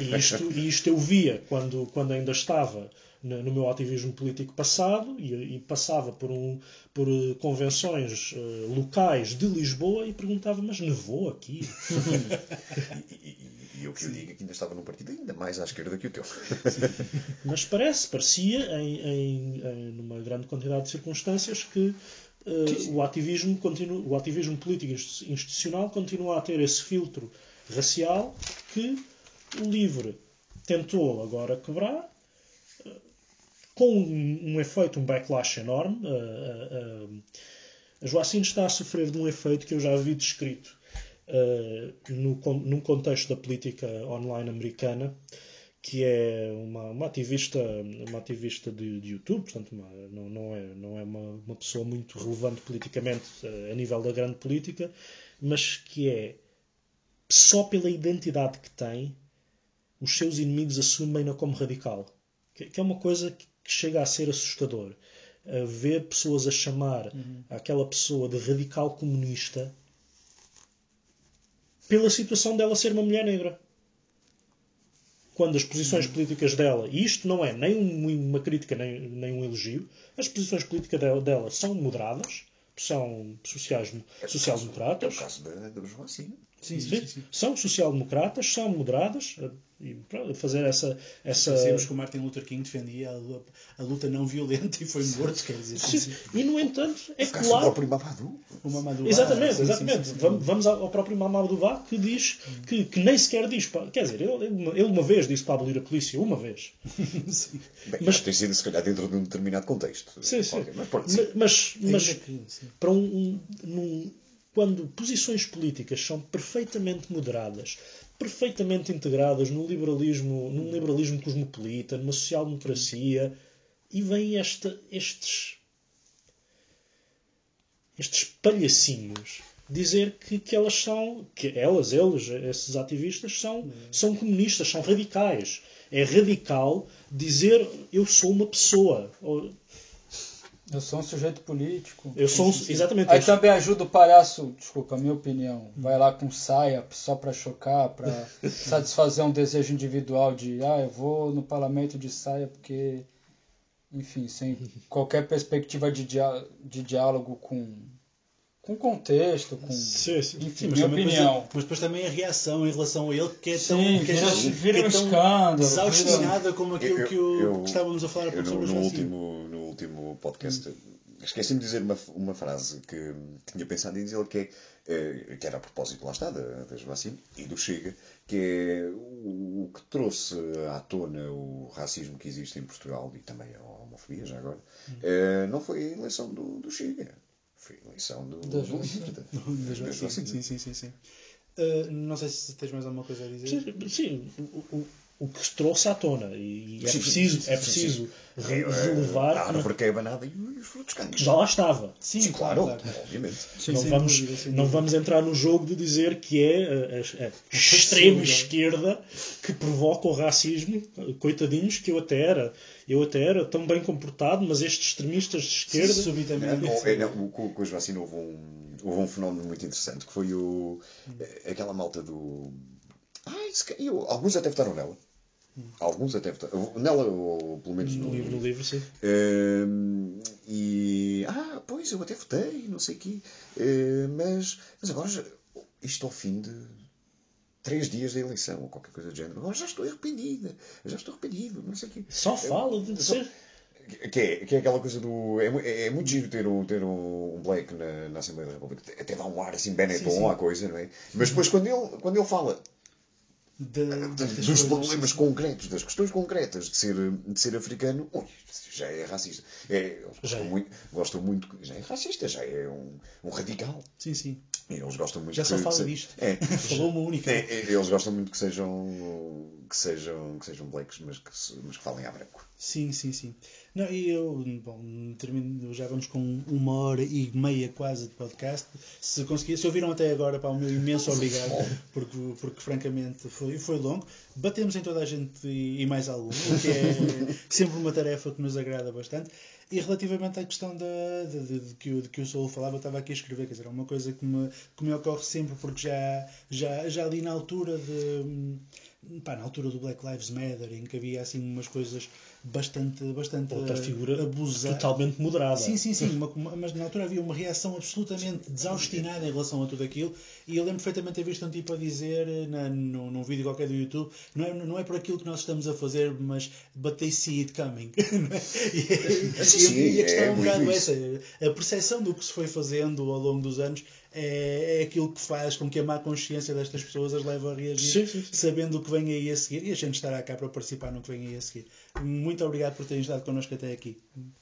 e, isto, e isto eu via quando, quando ainda estava no meu ativismo político passado e, e passava por, um, por uh, convenções uh, locais de Lisboa e perguntava, mas nevou aqui? E eu que eu digo que ainda estava num partido ainda mais à esquerda que o teu. Mas parece, parecia, em, em, em, numa grande quantidade de circunstâncias, que uh, o, ativismo continua, o ativismo político institucional continua a ter esse filtro racial que o LIVRE tentou agora quebrar, uh, com um, um, efeito, um backlash enorme. Uh, a Joacine está a sofrer de um efeito que eu já vi descrito no, num contexto da política online americana, que é uma, uma ativista, uma ativista de, de YouTube, portanto uma, não, não é, não é uma, uma pessoa muito relevante politicamente uh, a nível da grande política, mas que é só pela identidade que tem, os seus inimigos assumem-na como radical. Que, que, é uma coisa que, que chega a ser assustador. Uh, ver pessoas a chamar uhum. aquela pessoa de radical comunista pela situação dela ser uma mulher negra. Quando as posições políticas dela, e isto não é nem uma crítica nem, nem um elogio, as posições políticas dela, dela são moderadas, são sociais, é social-democratas. É o caso da, sim, sim, sim. São social-democratas, são moderadas, e pronto, fazer essa. essa... Sabemos que o Martin Luther King defendia a, luta não violenta e foi morto, quer dizer. Sim, e no entanto, é claro. O próprio Mamadou. O Mamadou exatamente, sim, exatamente. Sim, sim, Vamos ao próprio Mamadou que diz que, que nem sequer diz. Quer dizer, ele, ele uma vez disse para abolir a polícia, uma vez. sim. Bem, mas tem sido, se calhar, dentro de um determinado contexto. Sim, sim. Mas, mas, mas para um, um, quando posições políticas são perfeitamente moderadas, perfeitamente integradas no liberalismo, num liberalismo cosmopolita, numa social-democracia, e vêm esta, estes estes palhacinhos dizer que, que elas são, que elas, eles, esses ativistas são, são comunistas, são radicais. É radical dizer eu sou uma pessoa. Eu sou um sujeito político. Eu sou um, exatamente. Aí também ajuda o palhaço, desculpa, a minha opinião. Vai lá com saia só para chocar, para satisfazer um desejo individual de, ah, eu vou no parlamento de saia porque, enfim, sem qualquer perspectiva de, diá de diálogo com com contexto, com sim, sim. Enfim, sim, minha opinião. Depois, mas depois também a reação em relação a ele que é tão, sim, que é vira, tão, vira que é um escândalo, como aquilo eu, que, o, eu, que estávamos a falar eu, no, no último no último podcast hum. esqueci-me de dizer uma, uma frase que tinha pensado em dizer que é eh, que era a propósito, lá está, das vacinas e do Chega, que é o, o, que trouxe à tona o racismo que existe em Portugal e também a homofobia, já agora, hum. Eh, não foi a eleição do, do Chega foi a eleição do, das do Sim, sim, sim. sim, sim. Uh, não sei se tens mais alguma coisa a dizer. Sim, sim o, o que se trouxe à tona. E é Sim, preciso, sim, é sim, preciso re- É, é, relevar A que árvore que é banada e os frutos caem. já lá estava. Sim, Sim, claro, claro, obviamente. Sim, não vamos, dúvida, não vamos entrar no jogo de dizer que é a, a- a extrema esquerda que provoca o racismo. Coitadinhos, que eu até era, eu até era tão bem comportado, mas estes extremistas de esquerda. Subitamente. Não, é, não, com, com vacinas houve um, houve um fenómeno muito interessante que foi o, aquela malta do. Ai, eu- alguns até votaram nela. Alguns até votaram. Nela, ou pelo menos No no, livro, no livro, sim. Ehm, e. Ah, pois, eu até votei, não sei o quê. Eh, mas, mas agora, já, isto ao fim de três dias da eleição, ou qualquer coisa do género, agora já estou arrependida, já estou arrependido, não sei o quê. Só fala de Só- ser. Que é, que é aquela coisa do. É, é, muito giro ter um, ter um black na, na Assembleia da República. Até dá um ar assim, Benetton Sim, sim. à coisa, não é? Mas depois, quando ele, quando ele fala De- destas dos coisas. problemas concretos, das questões concretas de ser, de ser africano, ui, já é racista. É, eles gostam, é. muito, gostam muito. Já é racista, já é um, um radical. Sim, sim. Eles gostam muito Já só que- fala que se- disto. É, Falou uma única. é, é, eles gostam muito que sejam que sejam, que sejam blacks, mas que, mas que falem a branco. Sim, sim, sim. Não, e eu, bom, termino, já vamos com uma hora e meia quase de podcast. Se conseguir, se ouviram até agora, pá, o meu imenso obrigado, porque, porque francamente foi, foi longo. Batemos em toda a gente e, e mais algum, o que é sempre uma tarefa que nos agrada bastante. E relativamente à questão da, de, de- de que, o, de que o Saul falava, eu estava aqui a escrever, quer dizer, é uma coisa que me, que me ocorre sempre, porque já, já, já ali na altura de. Pá, na altura do Black Lives Matter, em que havia assim umas coisas bastante, bastante Outra figura abusadas. totalmente moderada. Sim, sim, sim, uma- mas na altura havia uma reação absolutamente desaustinada em relação a tudo aquilo. E eu lembro perfeitamente ter visto um tipo a dizer eh, na, num, num vídeo qualquer do YouTube: não é, não é por aquilo que nós estamos a fazer, mas but they see it coming. É? e, Sim, e- sim, e a questão é, é um bocado essa: a percepção do que se foi fazendo ao longo dos anos é, é aquilo que faz com que a má consciência destas pessoas as leve a reagir, Sim, sim, sim. sabendo o que vem aí a seguir. E a gente estará cá para participar no que vem aí a seguir. Muito obrigado por terem estado connosco até aqui.